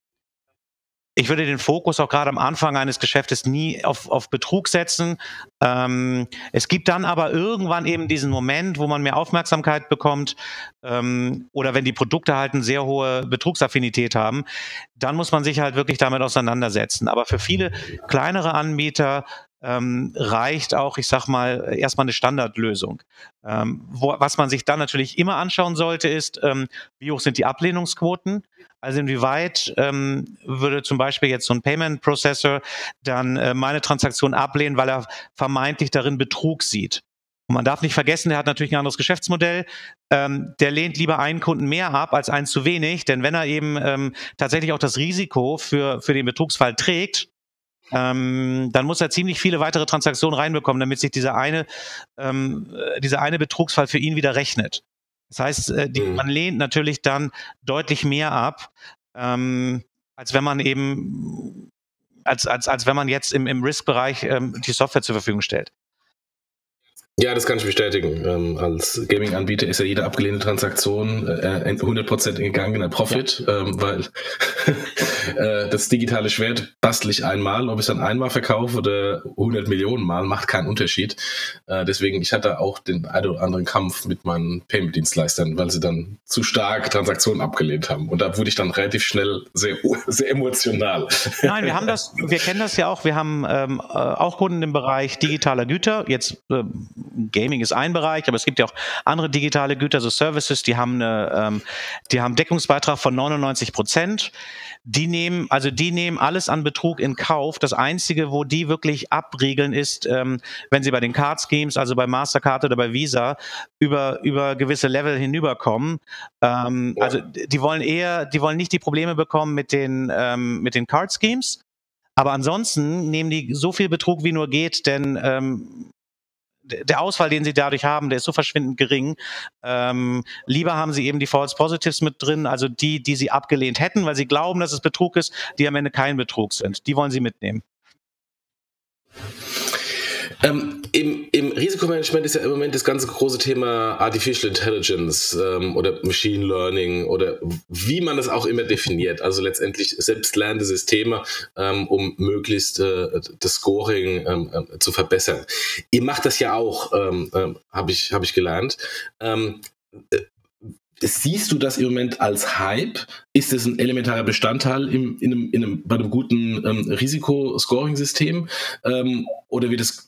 ich würde den Fokus auch gerade am Anfang eines Geschäftes nie auf, auf Betrug setzen. Ähm, es gibt dann aber irgendwann eben diesen Moment, wo man mehr Aufmerksamkeit bekommt ähm, oder wenn die Produkte halt eine sehr hohe Betrugsaffinität haben, dann muss man sich halt wirklich damit auseinandersetzen. Aber für viele kleinere Anbieter ähm, reicht auch, ich sag mal, erstmal eine Standardlösung. Ähm, wo, was man sich dann natürlich immer anschauen sollte, ist, ähm, wie hoch sind die Ablehnungsquoten? Also inwieweit ähm, würde zum Beispiel jetzt so ein Payment Processor dann äh, meine Transaktion ablehnen, weil er vermeintlich darin Betrug sieht? Und man darf nicht vergessen, der hat natürlich ein anderes Geschäftsmodell. Ähm, der lehnt lieber einen Kunden mehr ab als einen zu wenig, denn wenn er eben ähm, tatsächlich auch das Risiko für, für den Betrugsfall trägt, ähm, dann muss er ziemlich viele weitere Transaktionen reinbekommen, damit sich dieser eine, ähm, äh, dieser eine Betrugsfall für ihn wieder rechnet. Das heißt, äh, die, mhm. man lehnt natürlich dann deutlich mehr ab, ähm, als wenn man eben, als, als, als wenn man jetzt im, im Risk-Bereich ähm, die Software zur Verfügung stellt. Ja, das kann ich bestätigen. Ähm, als Gaming-Anbieter ist ja jede abgelehnte Transaktion äh, 100% in gegangener Profit, ja. ähm, weil äh, das digitale Schwert bastel ich einmal, ob ich es dann einmal verkaufe oder 100 Millionen Mal, macht keinen Unterschied. Äh, deswegen, ich hatte auch den einen oder anderen Kampf mit meinen Payment-Dienstleistern, weil sie dann zu stark Transaktionen abgelehnt haben. Und da wurde ich dann relativ schnell sehr, sehr emotional. Nein, wir haben das, wir kennen das ja auch. Wir haben ähm, äh, auch Kunden im Bereich digitaler Güter. Jetzt ähm, Gaming ist ein Bereich, aber es gibt ja auch andere digitale Güter, so Services, die haben eine, ähm, die haben Deckungsbeitrag von 99 Prozent. Die nehmen, also die nehmen alles an Betrug in Kauf. Das einzige, wo die wirklich abriegeln, ist, ähm, wenn sie bei den Card Schemes, also bei Mastercard oder bei Visa, über, über gewisse Level hinüberkommen. Ähm, ja. Also die wollen eher, die wollen nicht die Probleme bekommen mit den, ähm, mit den Card Schemes. Aber ansonsten nehmen die so viel Betrug wie nur geht, denn ähm, der Ausfall, den sie dadurch haben, der ist so verschwindend gering. Ähm, lieber haben sie eben die False Positives mit drin, also die, die sie abgelehnt hätten, weil sie glauben, dass es Betrug ist, die am Ende kein Betrug sind. Die wollen sie mitnehmen. Ähm, im, Im Risikomanagement ist ja im Moment das ganze große Thema Artificial Intelligence ähm, oder Machine Learning oder wie man es auch immer definiert. Also letztendlich selbstlernende Systeme, ähm, um möglichst äh, das Scoring ähm, äh, zu verbessern. Ihr macht das ja auch, ähm, äh, habe ich, hab ich gelernt. Ähm, äh, Siehst du das im Moment als Hype? Ist es ein elementarer Bestandteil im, in einem, in einem, bei einem guten ähm, Risikoscoring-System? Ähm, oder wird es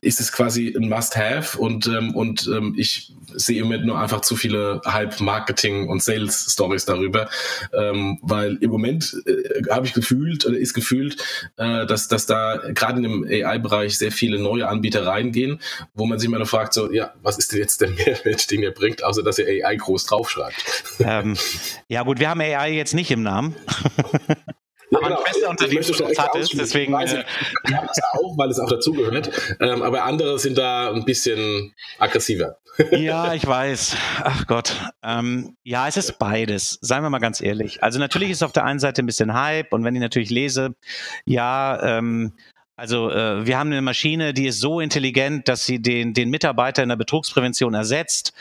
ist es quasi ein Must-Have und, ähm, und ähm, ich sehe im Moment nur einfach zu viele Hype-Marketing- und Sales-Stories darüber, ähm, weil im Moment äh, habe ich gefühlt oder ist gefühlt, äh, dass, dass da gerade in dem AI-Bereich sehr viele neue Anbieter reingehen, wo man sich immer noch fragt, so, ja, was ist denn jetzt der Mehrwert, den ihr bringt, außer dass ihr AI groß draufschreibt? Ähm, ja gut, wir haben AI jetzt nicht im Namen. Ja, genau. Schwester Unternehmen hat es, deswegen. Weiß äh, ich habe es auch, weil es auch dazugehört. Ähm, aber andere sind da ein bisschen aggressiver. ja, ich weiß. Ach Gott. Ähm, ja, es ist beides. Seien wir mal ganz ehrlich. Also natürlich ist auf der einen Seite ein bisschen Hype und wenn ich natürlich lese, ja, ähm, also äh, wir haben eine Maschine, die ist so intelligent, dass sie den, den Mitarbeiter in der Betrugsprävention ersetzt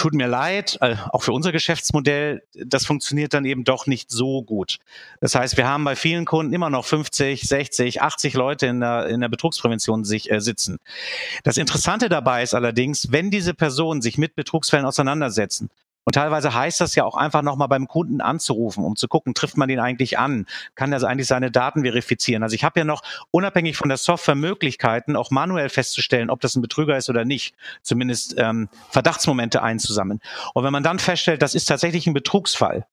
tut mir leid, äh, auch für unser Geschäftsmodell, das funktioniert dann eben doch nicht so gut. Das heißt, wir haben bei vielen Kunden immer noch 50, 60, 80 Leute in der, in der Betrugsprävention sich äh, sitzen. Das Interessante dabei ist allerdings, wenn diese Personen sich mit Betrugsfällen auseinandersetzen, und teilweise heißt das ja auch einfach nochmal beim Kunden anzurufen, um zu gucken, trifft man den eigentlich an? Kann er eigentlich seine Daten verifizieren? Also ich habe ja noch unabhängig von der Software Möglichkeiten, auch manuell festzustellen, ob das ein Betrüger ist oder nicht. Zumindest ähm, Verdachtsmomente einzusammeln. Und wenn man dann feststellt, das ist tatsächlich ein Betrugsfall,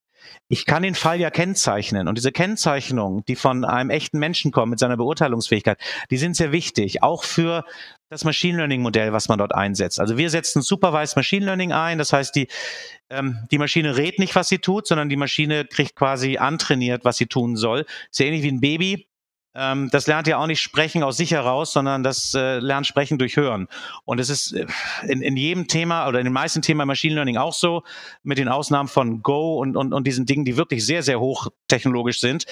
ich kann den Fall ja kennzeichnen. Und diese Kennzeichnungen, die von einem echten Menschen kommen mit seiner Beurteilungsfähigkeit, die sind sehr wichtig, auch für das Machine Learning Modell, was man dort einsetzt. Also wir setzen Supervised Machine Learning ein. Das heißt, die, ähm, die Maschine rät nicht, was sie tut, sondern die Maschine kriegt quasi antrainiert, was sie tun soll. Ist ja ähnlich wie ein Baby ähm, das lernt ja auch nicht sprechen aus sich heraus, sondern das äh, lernt sprechen durch Hören. Und es ist äh, in, in jedem Thema oder in den meisten Themen Machine Learning auch so, mit den Ausnahmen von Go und, und, und diesen Dingen, die wirklich sehr, sehr hochtechnologisch sind,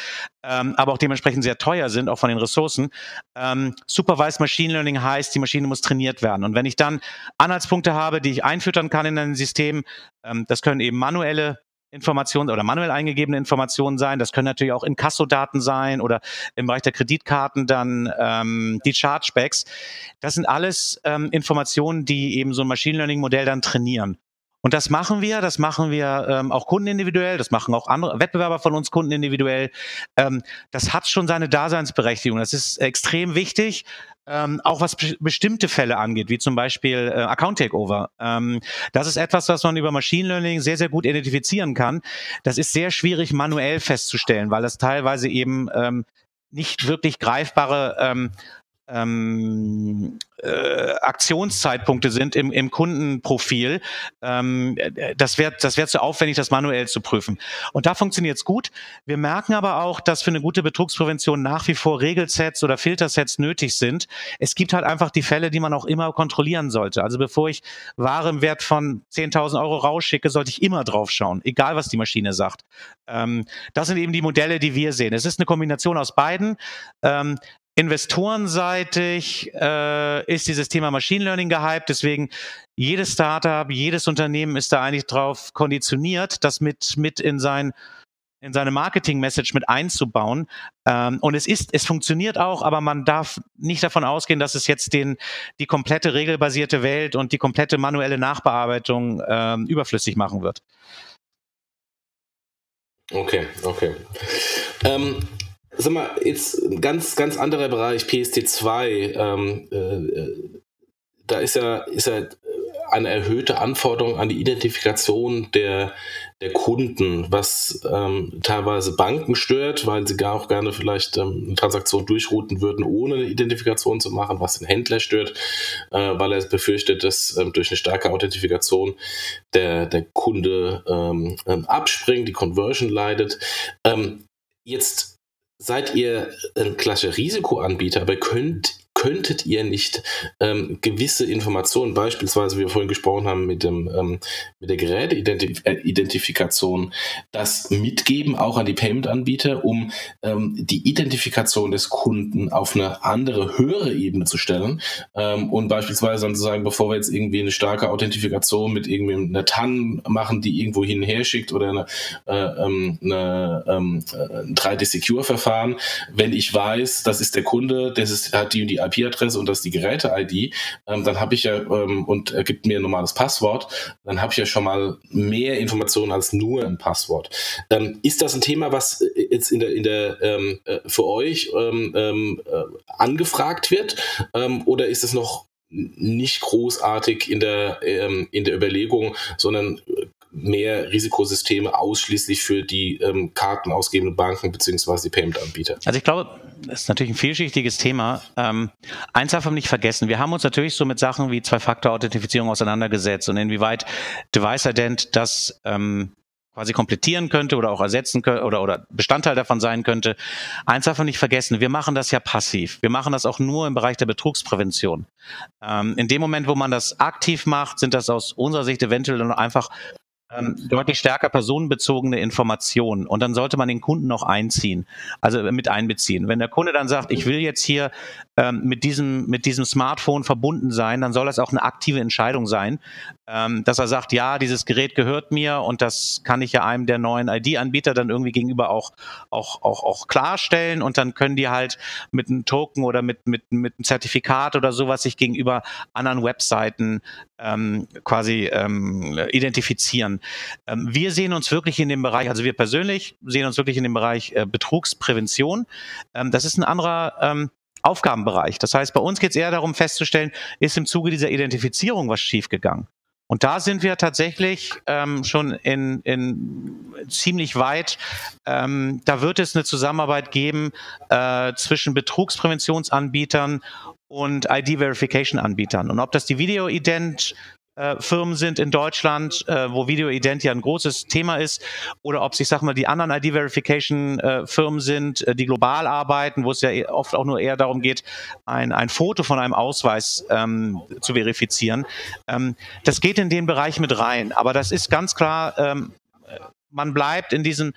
ähm, aber auch dementsprechend sehr teuer sind, auch von den Ressourcen. Ähm, Supervised Machine Learning heißt, die Maschine muss trainiert werden. Und wenn ich dann Anhaltspunkte habe, die ich einfüttern kann in ein System, ähm, das können eben manuelle Informationen oder manuell eingegebene Informationen sein. Das können natürlich auch Inkasso-Daten sein oder im Bereich der Kreditkarten dann ähm, die Chargebacks. Das sind alles ähm, Informationen, die eben so ein Machine Learning-Modell dann trainieren. Und das machen wir, das machen wir ähm, auch kundenindividuell, das machen auch andere Wettbewerber von uns kundenindividuell. Ähm, das hat schon seine Daseinsberechtigung. Das ist extrem wichtig, ähm, auch was bestimmte Fälle angeht, wie zum Beispiel äh, Account Takeover. Ähm, das ist etwas, was man über Machine Learning sehr, sehr gut identifizieren kann. Das ist sehr schwierig manuell festzustellen, weil das teilweise eben ähm, nicht wirklich greifbare ähm, ähm, äh, Aktionszeitpunkte sind im, im Kundenprofil. Ähm, das wäre das wär zu aufwendig, das manuell zu prüfen. Und da funktioniert es gut. Wir merken aber auch, dass für eine gute Betrugsprävention nach wie vor Regelsets oder Filtersets nötig sind. Es gibt halt einfach die Fälle, die man auch immer kontrollieren sollte. Also bevor ich Ware im Wert von 10.000 Euro rausschicke, sollte ich immer drauf schauen, egal was die Maschine sagt. Ähm, das sind eben die Modelle, die wir sehen. Es ist eine Kombination aus beiden. Ähm, Investorenseitig äh, ist dieses Thema Machine Learning gehypt, deswegen jedes Startup, jedes Unternehmen ist da eigentlich drauf konditioniert, das mit, mit in sein in seine Marketing-Message mit einzubauen. Ähm, und es ist, es funktioniert auch, aber man darf nicht davon ausgehen, dass es jetzt den, die komplette regelbasierte Welt und die komplette manuelle Nachbearbeitung ähm, überflüssig machen wird. Okay, okay. Ähm, Sag mal, jetzt ein ganz, ganz anderer Bereich, PST2. Ähm, äh, äh, da ist ja, ist ja eine erhöhte Anforderung an die Identifikation der, der Kunden, was ähm, teilweise Banken stört, weil sie gar auch gerne vielleicht ähm, eine Transaktion durchrouten würden, ohne eine Identifikation zu machen, was den Händler stört, äh, weil er befürchtet, dass ähm, durch eine starke Authentifikation der, der Kunde ähm, ähm abspringt, die Conversion leidet. Ähm, jetzt seid ihr ein klassischer Risikoanbieter, aber könnt, könntet ihr nicht ähm, gewisse Informationen, beispielsweise, wie wir vorhin gesprochen haben, mit, dem, ähm, mit der Geräteidentifikation, das mitgeben, auch an die Payment-Anbieter, um ähm, die Identifikation des Kunden auf eine andere, höhere Ebene zu stellen. Ähm, und beispielsweise dann zu sagen, bevor wir jetzt irgendwie eine starke Authentifikation mit irgendwie einer TAN machen, die irgendwo hinher schickt oder eine, äh, ähm, eine, ähm, ein 3D-Secure-Verfahren, wenn ich weiß, das ist der Kunde, das ist, hat die und die IP-Adresse und das ist die Geräte-ID, ähm, dann habe ich ja ähm, und er gibt mir ein normales Passwort, dann habe ich ja schon mal mehr Informationen als nur ein Passwort. Ähm, ist das ein Thema, was jetzt in der, in der ähm, äh, für euch ähm, ähm, äh, angefragt wird? Ähm, oder ist es noch nicht großartig in der, ähm, in der Überlegung, sondern mehr Risikosysteme ausschließlich für die ähm, kartenausgebenden Banken bzw. die Payment-Anbieter? Also ich glaube, das ist natürlich ein vielschichtiges Thema. Ähm, eins darf man nicht vergessen. Wir haben uns natürlich so mit Sachen wie Zwei-Faktor-Authentifizierung auseinandergesetzt und inwieweit Device Ident das ähm, quasi komplettieren könnte oder auch ersetzen könnte oder, oder Bestandteil davon sein könnte. Eins darf man nicht vergessen, wir machen das ja passiv. Wir machen das auch nur im Bereich der Betrugsprävention. Ähm, in dem Moment, wo man das aktiv macht, sind das aus unserer Sicht eventuell einfach ähm, deutlich stärker personenbezogene Informationen. Und dann sollte man den Kunden noch einziehen, also mit einbeziehen. Wenn der Kunde dann sagt, ich will jetzt hier ähm, mit, diesem, mit diesem Smartphone verbunden sein, dann soll das auch eine aktive Entscheidung sein, ähm, dass er sagt, ja, dieses Gerät gehört mir und das kann ich ja einem der neuen ID-Anbieter dann irgendwie gegenüber auch, auch, auch, auch klarstellen und dann können die halt mit einem Token oder mit, mit, mit einem Zertifikat oder sowas sich gegenüber anderen Webseiten ähm, quasi ähm, identifizieren. Ähm, wir sehen uns wirklich in dem Bereich, also wir persönlich sehen uns wirklich in dem Bereich äh, Betrugsprävention. Ähm, das ist ein anderer ähm, Aufgabenbereich. Das heißt, bei uns geht es eher darum festzustellen, ist im Zuge dieser Identifizierung was schiefgegangen. Und da sind wir tatsächlich ähm, schon in, in ziemlich weit. Ähm, da wird es eine Zusammenarbeit geben äh, zwischen Betrugspräventionsanbietern und ID-Verification-Anbietern. Und ob das die Video-Ident äh, Firmen sind in Deutschland, äh, wo Video-Ident ja ein großes Thema ist, oder ob sich, sag mal, die anderen ID-Verification-Firmen äh, sind, äh, die global arbeiten, wo es ja e, oft auch nur eher darum geht, ein, ein Foto von einem Ausweis ähm, zu verifizieren. Ähm, das geht in den Bereich mit rein, aber das ist ganz klar, ähm, man bleibt in diesen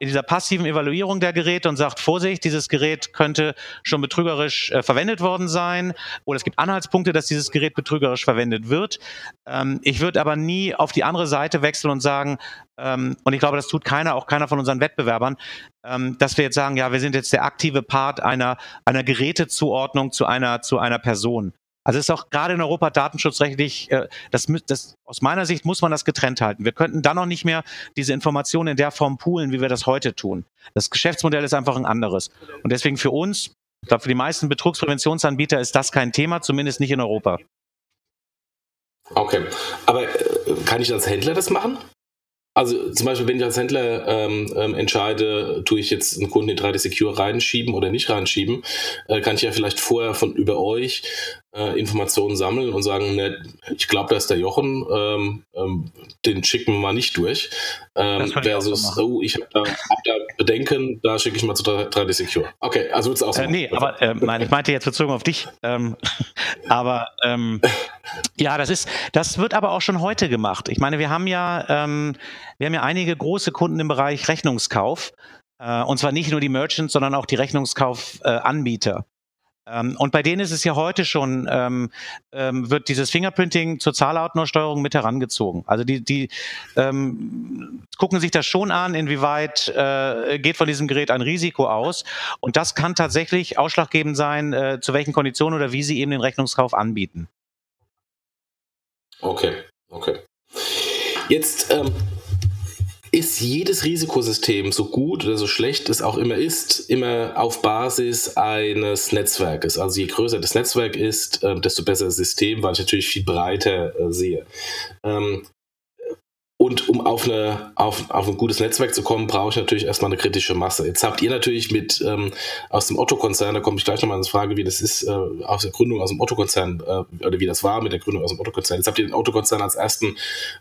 in dieser passiven Evaluierung der Geräte und sagt, Vorsicht, dieses Gerät könnte schon betrügerisch äh, verwendet worden sein oder es gibt Anhaltspunkte, dass dieses Gerät betrügerisch verwendet wird. Ähm, ich würde aber nie auf die andere Seite wechseln und sagen, ähm, und ich glaube, das tut keiner, auch keiner von unseren Wettbewerbern, ähm, dass wir jetzt sagen, ja, wir sind jetzt der aktive Part einer, einer Gerätezuordnung zu einer, zu einer Person. Also ist auch gerade in Europa datenschutzrechtlich, äh, das, das, aus meiner Sicht muss man das getrennt halten. Wir könnten dann noch nicht mehr diese Informationen in der Form poolen, wie wir das heute tun. Das Geschäftsmodell ist einfach ein anderes. Und deswegen für uns, ich glaube, für die meisten Betrugspräventionsanbieter ist das kein Thema, zumindest nicht in Europa. Okay, aber äh, kann ich als Händler das machen? Also zum Beispiel, wenn ich als Händler ähm, ähm, entscheide, tue ich jetzt einen Kunden in 3D Secure reinschieben oder nicht reinschieben, äh, kann ich ja vielleicht vorher von über euch äh, Informationen sammeln und sagen, ne, ich glaube, da ist der Jochen, ähm, ähm, den schicken wir mal nicht durch. Ähm, versus, oh, ich habe da, hab da Bedenken, da schicke ich mal zu 3D Secure. Okay, also wird es auch so. Äh, nee, aber äh, mein, ich meinte jetzt bezogen auf dich. Ähm, aber ähm, ja, das ist, das wird aber auch schon heute gemacht. Ich meine, wir haben ja, ähm, wir haben ja einige große Kunden im Bereich Rechnungskauf. Äh, und zwar nicht nur die Merchants, sondern auch die Rechnungskaufanbieter. Ähm, und bei denen ist es ja heute schon, ähm, ähm, wird dieses Fingerprinting zur Zahlordnersteuerung mit herangezogen. Also die, die ähm, gucken sich das schon an, inwieweit äh, geht von diesem Gerät ein Risiko aus. Und das kann tatsächlich ausschlaggebend sein, äh, zu welchen Konditionen oder wie sie eben den Rechnungskauf anbieten. Okay, okay. Jetzt ähm, ist jedes Risikosystem, so gut oder so schlecht es auch immer ist, immer auf Basis eines Netzwerkes. Also je größer das Netzwerk ist, äh, desto besser das System, weil ich natürlich viel breiter äh, sehe. Ähm, und um auf, eine, auf, auf ein gutes Netzwerk zu kommen, brauche ich natürlich erstmal eine kritische Masse. Jetzt habt ihr natürlich mit ähm, aus dem Otto-Konzern, da komme ich gleich nochmal ins Frage, wie das ist, äh, aus der Gründung aus dem Otto-Konzern, äh, oder wie das war mit der Gründung aus dem Otto-Konzern. Jetzt habt ihr den Otto-Konzern als ersten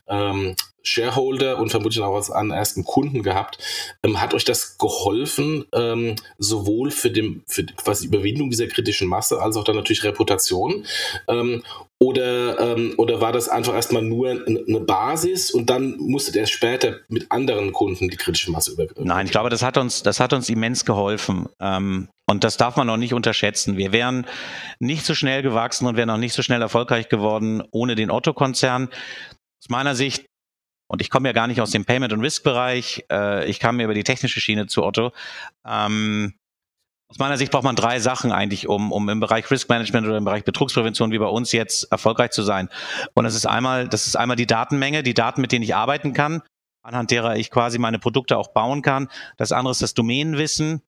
ähm, Shareholder und vermutlich auch als an ersten Kunden gehabt. Ähm, hat euch das geholfen, ähm, sowohl für, den, für quasi Überwindung dieser kritischen Masse als auch dann natürlich Reputation? Ähm, oder, ähm, oder war das einfach erstmal nur eine Basis und dann musstet ihr später mit anderen Kunden die kritische Masse überwinden? Nein, ich glaube, das hat uns, das hat uns immens geholfen. Ähm, und das darf man noch nicht unterschätzen. Wir wären nicht so schnell gewachsen und wären auch nicht so schnell erfolgreich geworden ohne den Otto-Konzern. Aus meiner Sicht und ich komme ja gar nicht aus dem Payment- und Risk-Bereich. Äh, ich kam über die technische Schiene zu Otto. Ähm, aus meiner Sicht braucht man drei Sachen eigentlich, um, um im Bereich Risk Management oder im Bereich Betrugsprävention wie bei uns jetzt erfolgreich zu sein. Und das ist einmal, das ist einmal die Datenmenge, die Daten, mit denen ich arbeiten kann, anhand derer ich quasi meine Produkte auch bauen kann. Das andere ist das Domänenwissen.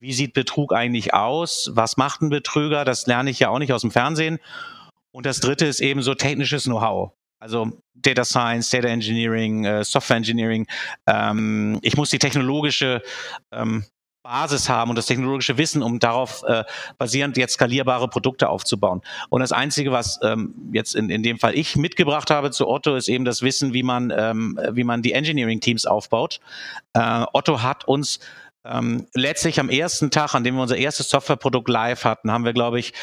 Wie sieht Betrug eigentlich aus? Was macht ein Betrüger? Das lerne ich ja auch nicht aus dem Fernsehen. Und das dritte ist eben so technisches Know-how. Also Data Science, Data Engineering, äh, Software Engineering. Ähm, ich muss die technologische ähm, Basis haben und das technologische Wissen, um darauf äh, basierend jetzt skalierbare Produkte aufzubauen. Und das Einzige, was ähm, jetzt in, in dem Fall ich mitgebracht habe zu Otto, ist eben das Wissen, wie man, ähm, wie man die Engineering-Teams aufbaut. Äh, Otto hat uns ähm, letztlich am ersten Tag, an dem wir unser erstes Softwareprodukt live hatten, haben wir, glaube ich,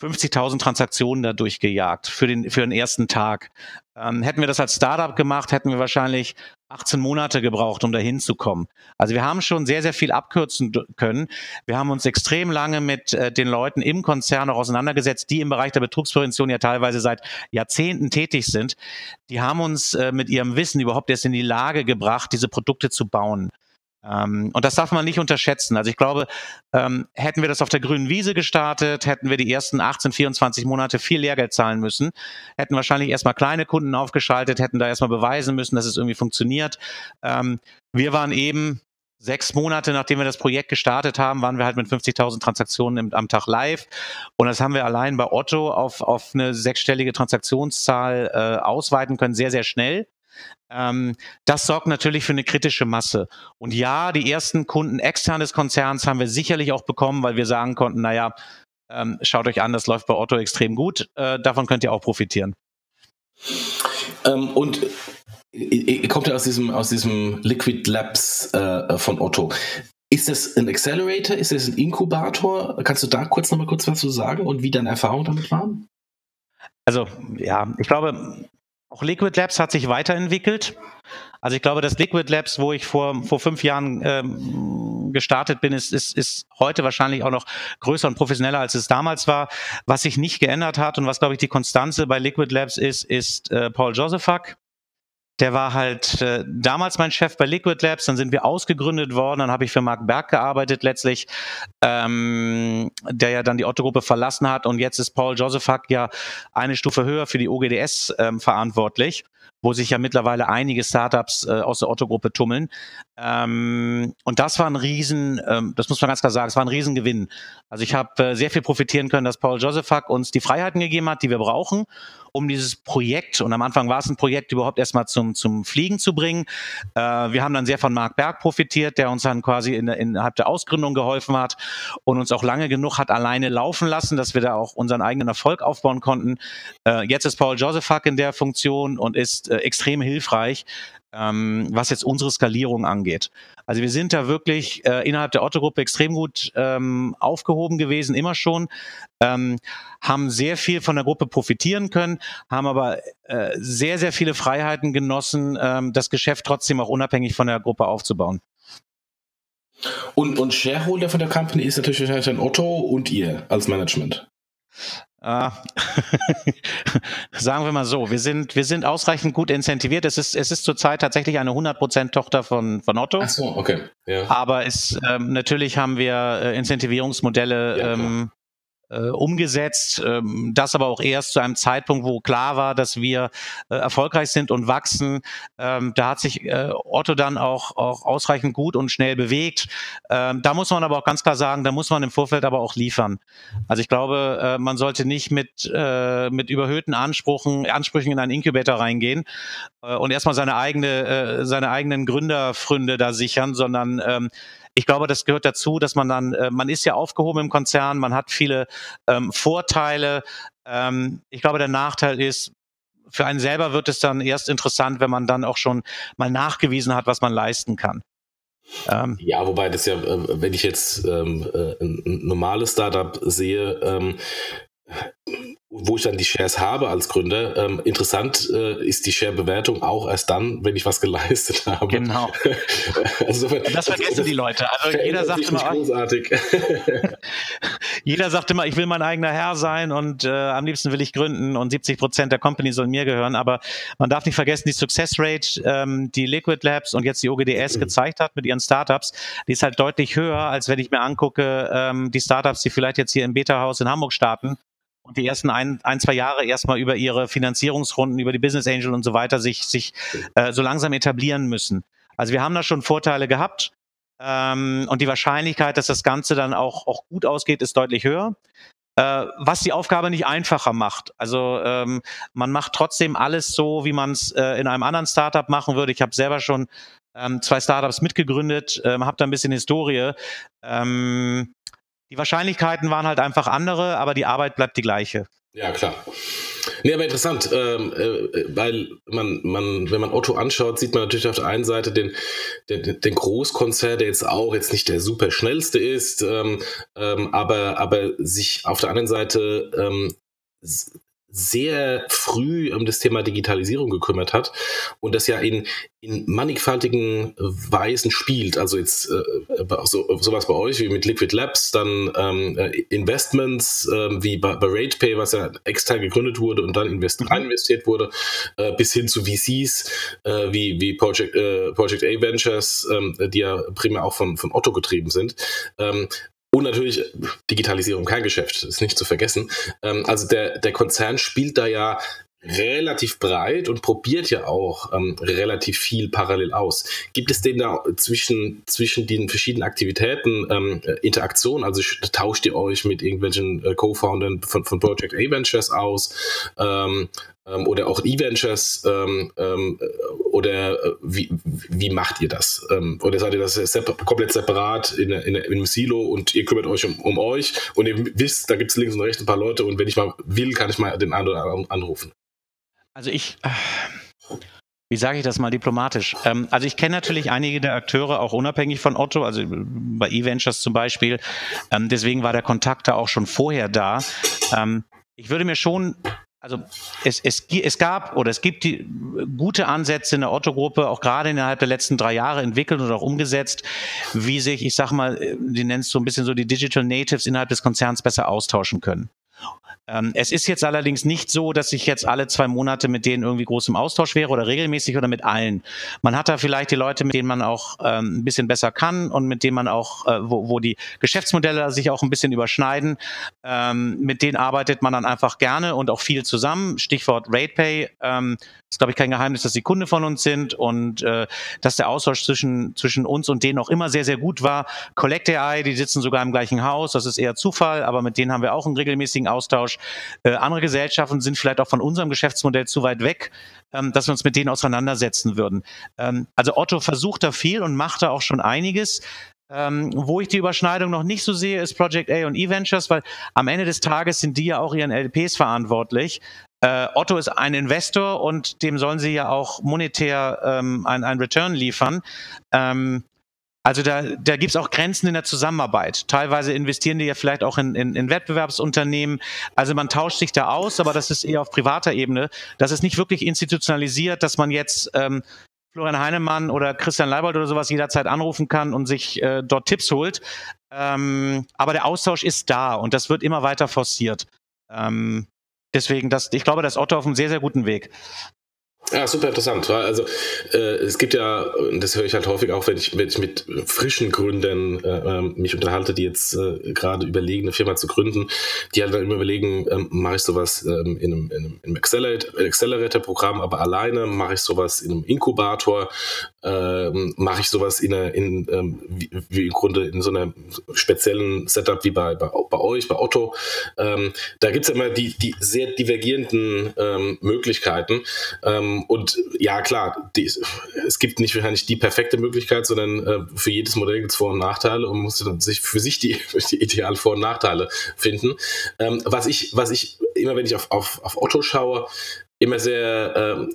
50.000 Transaktionen da durchgejagt für den, für den ersten Tag. Ähm, hätten wir das als Startup gemacht, hätten wir wahrscheinlich 18 Monate gebraucht, um da hinzukommen. Also wir haben schon sehr, sehr viel abkürzen können. Wir haben uns extrem lange mit äh, den Leuten im Konzern auch auseinandergesetzt, die im Bereich der Betrugsprävention ja teilweise seit Jahrzehnten tätig sind. Die haben uns äh, mit ihrem Wissen überhaupt erst in die Lage gebracht, diese Produkte zu bauen. Ähm, und das darf man nicht unterschätzen. Also ich glaube, ähm, hätten wir das auf der grünen Wiese gestartet, hätten wir die ersten 18, 24 Monate viel Lehrgeld zahlen müssen, hätten wahrscheinlich erstmal kleine Kunden aufgeschaltet, hätten da erstmal beweisen müssen, dass es irgendwie funktioniert. Ähm, wir waren eben sechs Monate, nachdem wir das Projekt gestartet haben, waren wir halt mit 50.000 Transaktionen am Tag live. Und das haben wir allein bei Otto auf, auf eine sechsstellige Transaktionszahl äh, ausweiten können, sehr, sehr schnell. Ähm, das sorgt natürlich für eine kritische Masse. Und ja, die ersten Kunden extern des Konzerns haben wir sicherlich auch bekommen, weil wir sagen konnten, naja, ähm, schaut euch an, das läuft bei Otto extrem gut. Äh, davon könnt ihr auch profitieren. Ähm, und ihr kommt ja aus diesem, aus diesem Liquid Labs äh, von Otto. Ist das ein Accelerator? Ist das ein Inkubator? Kannst du da kurz noch mal kurz was zu sagen und wie deine Erfahrungen damit waren? Also ja, ich glaube, auch Liquid Labs hat sich weiterentwickelt. Also ich glaube, das Liquid Labs, wo ich vor, vor fünf Jahren ähm, gestartet bin, ist, ist, ist heute wahrscheinlich auch noch größer und professioneller, als es damals war. Was sich nicht geändert hat und was, glaube ich, die Konstanze bei Liquid Labs ist, ist äh, Paul Josephak. Der war halt äh, damals mein Chef bei Liquid Labs, dann sind wir ausgegründet worden, dann habe ich für Marc Berg gearbeitet letztlich, ähm, der ja dann die Otto-Gruppe verlassen hat und jetzt ist Paul Josephak ja eine Stufe höher für die OGDS ähm, verantwortlich wo sich ja mittlerweile einige Startups äh, aus der Otto-Gruppe tummeln. Ähm, und das war ein Riesen, ähm, das muss man ganz klar sagen, es war ein Riesengewinn. Also ich habe äh, sehr viel profitieren können, dass Paul Josephak uns die Freiheiten gegeben hat, die wir brauchen, um dieses Projekt, und am Anfang war es ein Projekt, überhaupt erstmal zum, zum Fliegen zu bringen. Äh, wir haben dann sehr von Marc Berg profitiert, der uns dann quasi in, innerhalb der Ausgründung geholfen hat und uns auch lange genug hat alleine laufen lassen, dass wir da auch unseren eigenen Erfolg aufbauen konnten. Äh, jetzt ist Paul Josephak in der Funktion und ist äh, extrem hilfreich, ähm, was jetzt unsere Skalierung angeht. Also wir sind da wirklich äh, innerhalb der Otto-Gruppe extrem gut ähm, aufgehoben gewesen, immer schon, ähm, haben sehr viel von der Gruppe profitieren können, haben aber äh, sehr, sehr viele Freiheiten genossen, ähm, das Geschäft trotzdem auch unabhängig von der Gruppe aufzubauen. Und, und Shareholder von der Company ist natürlich wahrscheinlich dann Otto und ihr als Management. Äh, sagen wir mal so, wir sind, wir sind ausreichend gut incentiviert. Es ist, es ist zurzeit tatsächlich eine 100% Tochter von, von Otto. Ach so, okay. Ja. Aber es, ähm, natürlich haben wir äh, Incentivierungsmodelle ja, ähm, äh, umgesetzt. Ähm, das aber auch erst zu einem Zeitpunkt, wo klar war, dass wir äh, erfolgreich sind und wachsen. Ähm, da hat sich äh, Otto dann auch, auch ausreichend gut und schnell bewegt. Ähm, da muss man aber auch ganz klar sagen, da muss man im Vorfeld aber auch liefern. Also ich glaube, man sollte nicht mit, mit überhöhten Ansprüchen, Ansprüchen in einen Incubator reingehen und erstmal seine eigene, seine eigenen Gründerfründe da sichern, sondern ich glaube, das gehört dazu, dass man dann, äh, man ist ja aufgehoben im Konzern, man hat viele ähm, Vorteile. Ähm, ich glaube, der Nachteil ist, für einen selber wird es dann erst interessant, wenn man dann auch schon mal nachgewiesen hat, was man leisten kann. Ähm, ja, wobei das ja, äh, wenn ich jetzt ähm, äh, ein normales Startup sehe, ähm, wo ich dann die Shares habe als Gründer. Ähm, interessant äh, ist die Share-Bewertung auch erst dann, wenn ich was geleistet habe. Genau. also, das vergessen die Leute. Also jeder sagt immer, großartig. jeder sagt immer, ich will mein eigener Herr sein und äh, am liebsten will ich gründen und 70 Prozent der Company sollen mir gehören. Aber man darf nicht vergessen, die Success Rate, ähm, die Liquid Labs und jetzt die OGDS mhm. gezeigt hat mit ihren Startups, die ist halt deutlich höher, als wenn ich mir angucke, ähm, die Startups, die vielleicht jetzt hier im Beta-Haus in Hamburg starten und die ersten ein, ein, zwei Jahre erstmal über ihre Finanzierungsrunden, über die Business Angel und so weiter sich, sich äh, so langsam etablieren müssen. Also wir haben da schon Vorteile gehabt ähm, und die Wahrscheinlichkeit, dass das Ganze dann auch, auch gut ausgeht, ist deutlich höher. Äh, was die Aufgabe nicht einfacher macht. Also ähm, man macht trotzdem alles so, wie man es äh, in einem anderen Startup machen würde. Ich habe selber schon ähm, zwei Startups mitgegründet, ähm, habe da ein bisschen Historie. Ähm, die Wahrscheinlichkeiten waren halt einfach andere, aber die Arbeit bleibt die gleiche. Ja, klar. Nee, aber interessant, ähm, äh, weil man, man, wenn man Otto anschaut, sieht man natürlich auf der einen Seite den, den, den Großkonzern, der jetzt auch jetzt nicht der super schnellste ist, ähm, ähm, aber, aber sich auf der anderen Seite ähm, sehr früh um das Thema Digitalisierung gekümmert hat und das ja in, in mannigfaltigen Weisen spielt. Also jetzt äh, so, sowas bei euch wie mit Liquid Labs, dann ähm, äh, Investments äh, wie bei, bei RatePay, was ja extern gegründet wurde und dann invest mhm. investiert wurde, äh, bis hin zu VCs äh, wie, wie Project, äh, Project A Ventures, ähm, die ja primär auch von, von Otto getrieben sind. Ähm, und natürlich Digitalisierung, kein Geschäft, ist nicht zu vergessen. Ähm, also der, der Konzern spielt da ja relativ breit und probiert ja auch ähm, relativ viel parallel aus. Gibt es denn da zwischen, zwischen den verschiedenen Aktivitäten ähm, Interaktion? Also tauscht ihr euch mit irgendwelchen äh, Co-Foundern von, von Project A Ventures aus? Ähm, ähm, oder auch E-Ventures ähm, ähm, oder äh, wie, wie macht ihr das? Ähm, oder seid ihr das separ komplett separat in, in, in, einem Silo und ihr kümmert euch um, um euch und ihr wisst, da gibt es links und rechts ein paar Leute und wenn ich mal will, kann ich mal den anderen oder anrufen? Also ich, äh, wie sage ich das mal diplomatisch? Ähm, also ich kenne natürlich einige der Akteure auch unabhängig von Otto, also bei E-Ventures zum Beispiel. Ähm, deswegen war der Kontakt da auch schon vorher da. Ähm, ich würde mir schon also es, es, es gab oder es gibt die gute Ansätze in der Otto-Gruppe, auch gerade innerhalb der letzten drei Jahre entwickelt und auch umgesetzt, wie sich, ich sag mal, die nennst so ein bisschen so die Digital Natives innerhalb des Konzerns besser austauschen können. Ähm, es ist jetzt allerdings nicht so, dass ich jetzt alle zwei Monate mit denen irgendwie groß im Austausch wäre oder regelmäßig oder mit allen. Man hat da vielleicht die Leute, mit denen man auch ähm, ein bisschen besser kann und mit denen man auch, äh, wo, wo die Geschäftsmodelle sich auch ein bisschen überschneiden. Ähm, mit denen arbeitet man dann einfach gerne und auch viel zusammen. Stichwort RatePay. Ähm, ist, glaube ich, kein Geheimnis, dass sie Kunde von uns sind und äh, dass der Austausch zwischen, zwischen uns und denen auch immer sehr, sehr gut war. Collect AI, die sitzen sogar im gleichen Haus, das ist eher Zufall, aber mit denen haben wir auch einen regelmäßigen Austausch. Äh, andere Gesellschaften sind vielleicht auch von unserem Geschäftsmodell zu weit weg, ähm, dass wir uns mit denen auseinandersetzen würden. Ähm, also Otto versucht da viel und macht da auch schon einiges. Ähm, wo ich die Überschneidung noch nicht so sehe, ist Project A und E-Ventures, weil am Ende des Tages sind die ja auch ihren LPs verantwortlich. Äh, Otto ist ein Investor und dem sollen sie ja auch monetär ähm, ein, ein Return liefern. Ähm, also da, da gibt es auch Grenzen in der Zusammenarbeit. Teilweise investieren die ja vielleicht auch in, in, in Wettbewerbsunternehmen. Also man tauscht sich da aus, aber das ist eher auf privater Ebene. Das ist nicht wirklich institutionalisiert, dass man jetzt ähm, Florian Heinemann oder Christian Leibold oder sowas jederzeit anrufen kann und sich äh, dort Tipps holt. Ähm, aber der Austausch ist da und das wird immer weiter forciert. Ähm, Deswegen, das, ich glaube, das Otto auf einem sehr, sehr guten Weg. Ja, super interessant. Also äh, es gibt ja, das höre ich halt häufig auch, wenn ich, wenn ich mit frischen Gründern äh, ähm, mich unterhalte, die jetzt äh, gerade überlegen, eine Firma zu gründen, die halt dann immer überlegen, ähm, mache ich sowas ähm, in einem, in einem Accelerator-Programm, aber alleine, mache ich sowas in einem Inkubator, ähm, mache ich sowas in, einer, in ähm, wie, wie, im Grunde in so einer speziellen Setup wie bei, bei, bei euch, bei Otto. Ähm, da gibt's ja immer die, die sehr divergierenden ähm, Möglichkeiten. Ähm, und ja, klar, die, es gibt nicht wahrscheinlich die perfekte Möglichkeit, sondern äh, für jedes Modell gibt's Vor- und Nachteile und man muss dann sich für sich die, die idealen Vor- und Nachteile finden. Ähm, was ich, was ich immer, wenn ich auf, auf, auf Otto schaue, immer sehr ähm,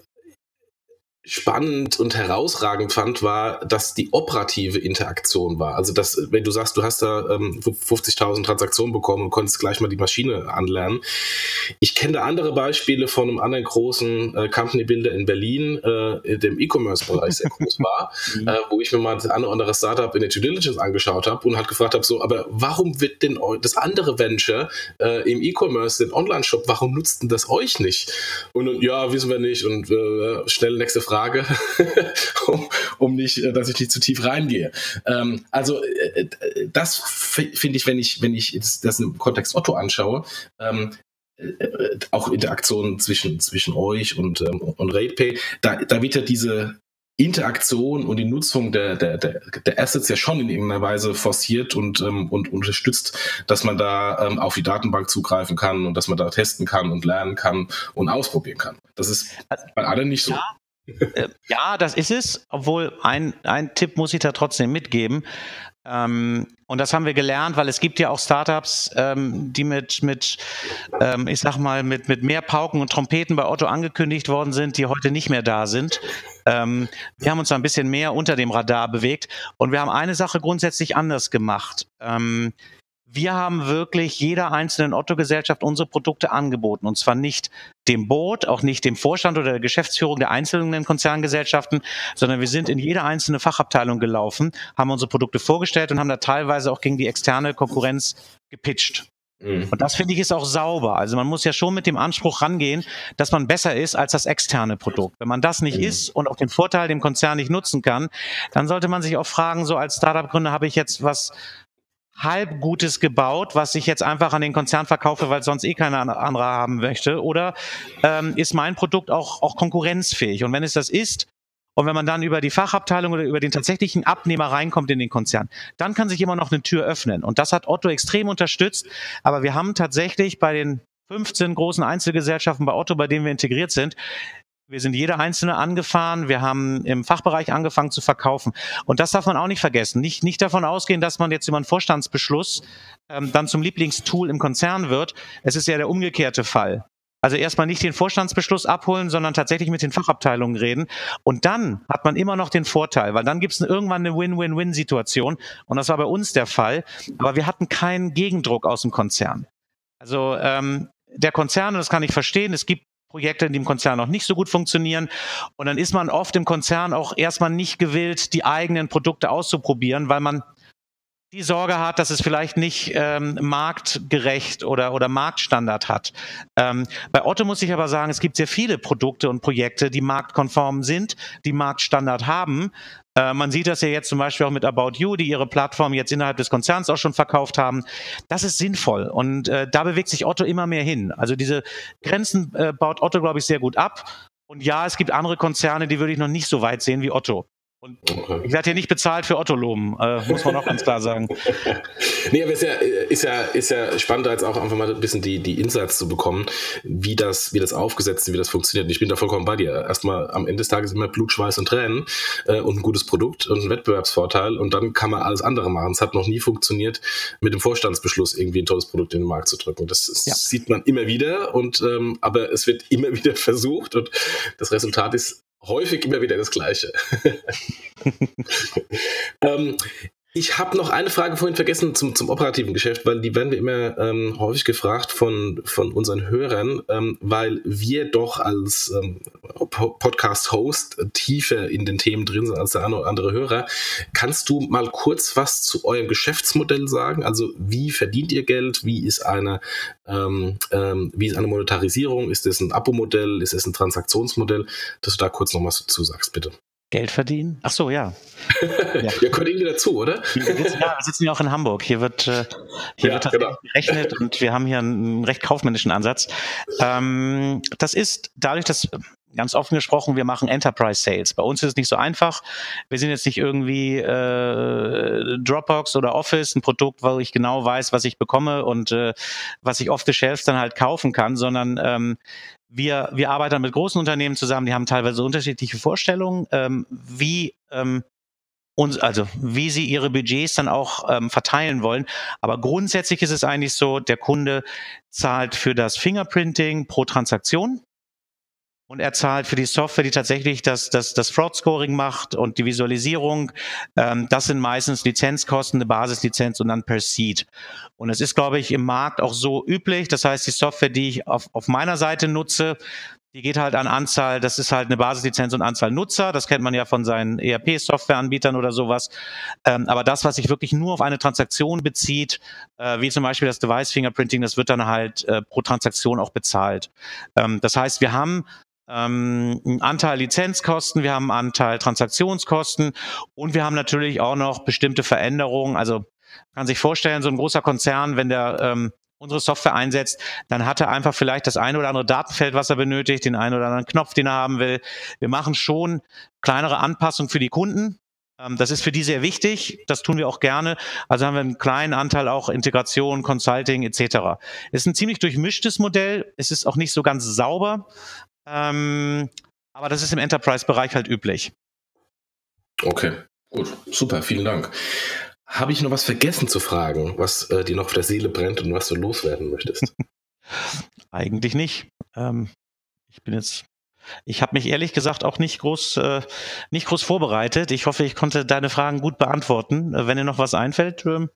spannend und herausragend fand, war, dass die operative Interaktion war. Also, dass, wenn du sagst, du hast da ähm, 50.000 Transaktionen bekommen und konntest gleich mal die Maschine anlernen. Ich kenne da andere Beispiele von einem anderen großen äh, Company Builder in Berlin, äh, dem E-Commerce-Bereich sehr groß war, mhm. äh, wo ich mir mal das eine oder andere Startup in der Due Diligence angeschaut habe und halt gefragt habe, so, aber warum wird denn das andere Venture äh, im E-Commerce, den Online-Shop, warum nutzt denn das euch nicht? Und, und ja, wissen wir nicht und äh, schnell nächste Frage Frage, um, um, nicht, äh, dass ich nicht zu tief reingehe. Ähm, also äh, äh das finde ich, wenn ich, wenn ich das im Kontext Otto anschaue, ähm, äh, auch Interaktionen zwischen, zwischen euch und, ähm, und RatePay, da, da wird ja diese Interaktion und die Nutzung der, der, der, der Assets ja schon in irgendeiner Weise forciert und, ähm, und unterstützt, dass man da ähm, auf die Datenbank zugreifen kann und dass man da testen kann und lernen kann und ausprobieren kann. Das ist bei allen nicht so. Ja, ja, das ist es, obwohl ein, ein Tipp muss ich da trotzdem mitgeben. Ähm, und das haben wir gelernt, weil es gibt ja auch Startups, ähm, die mit, mit ähm, ich sag mal, mit, mit mehr Pauken und Trompeten bei Otto angekündigt worden sind, die heute nicht mehr da sind. Ähm, wir haben uns ein bisschen mehr unter dem Radar bewegt und wir haben eine Sache grundsätzlich anders gemacht. Wir haben wirklich jeder einzelnen Otto-Gesellschaft unsere Produkte angeboten. Und zwar nicht dem Boot, auch nicht dem Vorstand oder der Geschäftsführung der einzelnen Konzerngesellschaften, sondern wir sind in jede einzelne Fachabteilung gelaufen, haben unsere Produkte vorgestellt und haben da teilweise auch gegen die externe Konkurrenz gepitcht. Mhm. Und das finde ich ist auch sauber. Also man muss ja schon mit dem Anspruch rangehen, dass man besser ist als das externe Produkt. Wenn man das nicht mhm. ist und auch den Vorteil dem Konzern nicht nutzen kann, dann sollte man sich auch fragen, so als Startup-Gründer habe ich jetzt was Halbgutes gebaut, was ich jetzt einfach an den Konzern verkaufe, weil sonst eh keiner andere haben möchte? Oder ähm, ist mein Produkt auch, auch konkurrenzfähig? Und wenn es das ist, und wenn man dann über die Fachabteilung oder über den tatsächlichen Abnehmer reinkommt in den Konzern, dann kann sich immer noch eine Tür öffnen. Und das hat Otto extrem unterstützt. Aber wir haben tatsächlich bei den 15 großen Einzelgesellschaften bei Otto, bei denen wir integriert sind, wir sind jeder einzelne angefahren. Wir haben im Fachbereich angefangen zu verkaufen. Und das darf man auch nicht vergessen. Nicht, nicht davon ausgehen, dass man jetzt über einen Vorstandsbeschluss ähm, dann zum Lieblingstool im Konzern wird. Es ist ja der umgekehrte Fall. Also erstmal nicht den Vorstandsbeschluss abholen, sondern tatsächlich mit den Fachabteilungen reden. Und dann hat man immer noch den Vorteil, weil dann gibt es irgendwann eine Win-Win-Win-Situation. Und das war bei uns der Fall. Aber wir hatten keinen Gegendruck aus dem Konzern. Also ähm, der Konzern, und das kann ich verstehen, es gibt Projekte, die im Konzern noch nicht so gut funktionieren. Und dann ist man oft im Konzern auch erstmal nicht gewillt, die eigenen Produkte auszuprobieren, weil man die Sorge hat, dass es vielleicht nicht ähm, marktgerecht oder, oder Marktstandard hat. Ähm, bei Otto muss ich aber sagen, es gibt sehr viele Produkte und Projekte, die marktkonform sind, die Marktstandard haben. Äh, man sieht das ja jetzt zum Beispiel auch mit About You, die ihre Plattform jetzt innerhalb des Konzerns auch schon verkauft haben. Das ist sinnvoll und äh, da bewegt sich Otto immer mehr hin. Also diese Grenzen äh, baut Otto, glaube ich, sehr gut ab. Und ja, es gibt andere Konzerne, die würde ich noch nicht so weit sehen wie Otto. Und okay. ich werde hier nicht bezahlt für Otto loben, äh, muss man auch ganz klar sagen. nee, aber ist ja, ist ja, ist ja spannend, jetzt auch einfach mal ein bisschen die, die Insights zu bekommen, wie das, wie das aufgesetzt ist, wie das funktioniert. Und ich bin da vollkommen bei dir. Erstmal am Ende des Tages immer Blut, Schweiß und Tränen äh, und ein gutes Produkt und ein Wettbewerbsvorteil und dann kann man alles andere machen. Es hat noch nie funktioniert, mit dem Vorstandsbeschluss irgendwie ein tolles Produkt in den Markt zu drücken. Das, das ja. sieht man immer wieder und ähm, aber es wird immer wieder versucht und das Resultat ist häufig immer wieder das Gleiche. ähm, ich habe noch eine Frage vorhin vergessen zum, zum operativen Geschäft, weil die werden wir immer ähm, häufig gefragt von, von unseren Hörern, ähm, weil wir doch als ähm, Podcast-Host tiefer in den Themen drin sind als der eine oder andere Hörer. Kannst du mal kurz was zu eurem Geschäftsmodell sagen? Also wie verdient ihr Geld? Wie ist eine, ähm, ähm, wie ist eine Monetarisierung? Ist das ein Abo-Modell? Ist das ein Transaktionsmodell? Dass du da kurz noch was dazu sagst, bitte. Geld verdienen? Ach so, ja. ja. Wir können irgendwie dazu, oder? Wir sitzen, ja, wir sitzen ja auch in Hamburg. Hier wird, äh, hier ja, wird genau. gerechnet und wir haben hier einen recht kaufmännischen Ansatz. Ähm, das ist dadurch, dass ganz offen gesprochen, wir machen Enterprise Sales. Bei uns ist es nicht so einfach. Wir sind jetzt nicht irgendwie äh, Dropbox oder Office, ein Produkt, wo ich genau weiß, was ich bekomme und äh, was ich off the shelf dann halt kaufen kann, sondern ähm, wir, wir arbeiten mit großen Unternehmen zusammen, die haben teilweise unterschiedliche Vorstellungen, ähm, wie ähm, uns, also wie sie ihre Budgets dann auch ähm, verteilen wollen. Aber grundsätzlich ist es eigentlich so, der Kunde zahlt für das Fingerprinting pro Transaktion und er zahlt für die Software, die tatsächlich das, das, das Fraud-Scoring macht und die Visualisierung. Ähm, das sind meistens Lizenzkosten, eine Basislizenz und dann per Seed. Und es ist, glaube ich, im Markt auch so üblich. Das heißt, die Software, die ich auf, auf meiner Seite nutze, die geht halt an Anzahl, das ist halt eine Basislizenz und Anzahl Nutzer. Das kennt man ja von seinen ERP-Softwareanbietern oder sowas. Ähm, aber das, was sich wirklich nur auf eine Transaktion bezieht, äh, wie zum Beispiel das Device Fingerprinting, das wird dann halt äh, pro Transaktion auch bezahlt. Ähm, das heißt, wir haben ähm, einen Anteil Lizenzkosten, wir haben einen Anteil Transaktionskosten und wir haben natürlich auch noch bestimmte Veränderungen. Also kann sich vorstellen, so ein großer Konzern, wenn der ähm, unsere Software einsetzt, dann hat er einfach vielleicht das eine oder andere Datenfeld, was er benötigt, den einen oder anderen Knopf, den er haben will. Wir machen schon kleinere Anpassungen für die Kunden. Ähm, das ist für die sehr wichtig. Das tun wir auch gerne. Also haben wir einen kleinen Anteil auch Integration, Consulting etc. Es ist ein ziemlich durchmischtes Modell. Es ist auch nicht so ganz sauber. Ähm, aber das ist im Enterprise-Bereich halt üblich. Okay, gut, super, vielen Dank. Habe ich noch was vergessen zu fragen, was äh, dir noch auf der Seele brennt und was du loswerden möchtest? Eigentlich nicht. Ähm, ich bin jetzt, ich habe mich ehrlich gesagt auch nicht groß, äh, nicht groß vorbereitet. Ich hoffe, ich konnte deine Fragen gut beantworten. Äh, wenn dir noch was einfällt, ähm,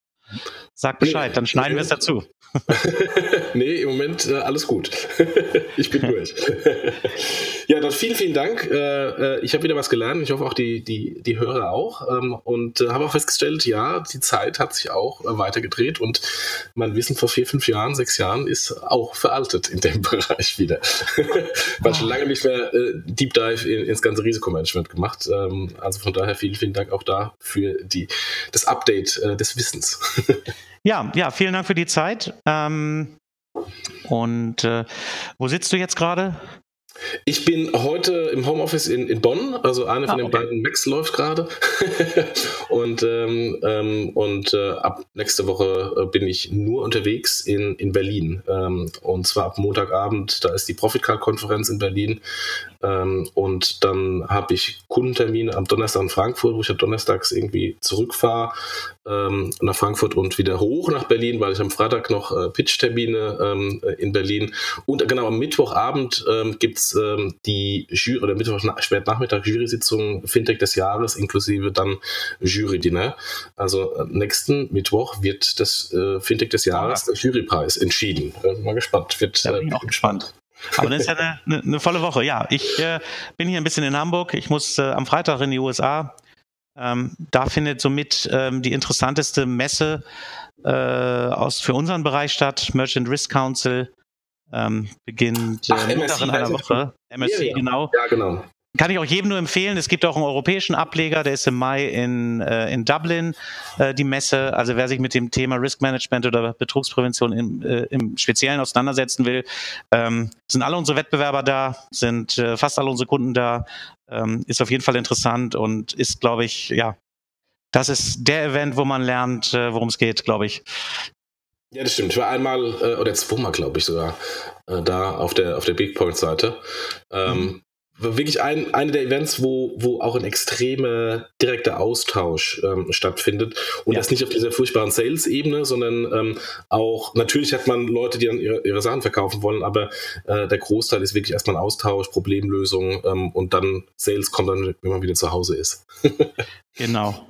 Sag Bescheid, dann schneiden wir es dazu. nee, im Moment äh, alles gut. ich bin durch. ja, dann vielen, vielen Dank. Äh, äh ich habe wieder was gelernt. Ich hoffe auch die, die, die Hörer auch. Ähm, und äh, habe auch festgestellt, ja, die Zeit hat sich auch äh, weitergedreht und mein Wissen vor vier, fünf Jahren, sechs Jahren ist auch veraltet in dem Bereich wieder. Weil schon lange nicht mehr äh, Deep Dive in, ins ganze Risikomanagement gemacht. Ähm, also von daher vielen, vielen Dank auch da für die, das Update des Wissens ja, ja, vielen Dank für die Zeit. Ähm, und äh, wo sitzt du jetzt gerade? Ich bin heute im Homeoffice in, in Bonn, also eine von ah, den okay. beiden Macs läuft gerade. und ähm, ähm, und äh, ab nächste Woche äh, bin ich nur unterwegs in, in Berlin. Ähm, und zwar ab Montagabend, da ist die Profitcard-Konferenz in Berlin. Ähm, und dann habe ich Kundentermine am Donnerstag in Frankfurt, wo ich ja donnerstags irgendwie zurückfahre ähm, nach Frankfurt und wieder hoch nach Berlin, weil ich am Freitag noch äh, Pitch-Termine ähm, in Berlin. Und äh, genau am Mittwochabend ähm, gibt es ähm, die Jury, oder Mittwoch spätnachmittag Jury-Sitzung Fintech des Jahres, inklusive dann Jury-Dinner. Also äh, nächsten Mittwoch wird das äh, Fintech des Jahres, der Jurypreis, entschieden. Äh, mal gespannt. Wird, da bin ich auch gespannt. Aber das ist ja eine, eine, eine volle Woche. Ja, ich äh, bin hier ein bisschen in Hamburg. Ich muss äh, am Freitag in die USA. Ähm, da findet somit ähm, die interessanteste Messe äh, aus, für unseren Bereich statt. Merchant Risk Council ähm, beginnt Ach, Montag in einer Woche. MSC, genau. Ja, genau. Kann ich auch jedem nur empfehlen. Es gibt auch einen europäischen Ableger, der ist im Mai in, äh, in Dublin, äh, die Messe. Also wer sich mit dem Thema Risk Management oder Betrugsprävention im, äh, im Speziellen auseinandersetzen will, ähm, sind alle unsere Wettbewerber da, sind äh, fast alle unsere Kunden da. Ähm, ist auf jeden Fall interessant und ist, glaube ich, ja, das ist der Event, wo man lernt, äh, worum es geht, glaube ich. Ja, das stimmt. Ich war einmal äh, oder zweimal, glaube ich, sogar äh, da auf der auf der Big Point Seite. Ähm, mhm wirklich ein, eine der Events, wo, wo auch ein extremer direkter Austausch ähm, stattfindet. Und ja. das nicht auf dieser furchtbaren Sales-Ebene, sondern ähm, auch, natürlich hat man Leute, die dann ihre, ihre Sachen verkaufen wollen, aber äh, der Großteil ist wirklich erstmal Austausch, Problemlösung ähm, und dann Sales kommt dann, wenn man wieder zu Hause ist. genau.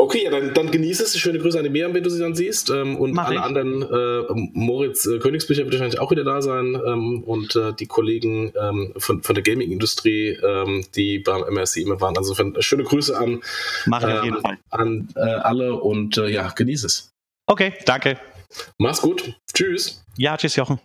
Okay, ja, dann, dann genieße es. Schöne Grüße an die Miriam, wenn du sie dann siehst. Ähm, und Mach alle ich. anderen, äh, Moritz äh, Königsbücher wird wahrscheinlich auch wieder da sein. Ähm, und äh, die Kollegen ähm, von, von der Gaming-Industrie, ähm, die beim MRC immer waren. Also schöne Grüße an, äh, an äh, alle und äh, ja, genieße es. Okay, danke. Mach's gut. Tschüss. Ja, tschüss, Jochen.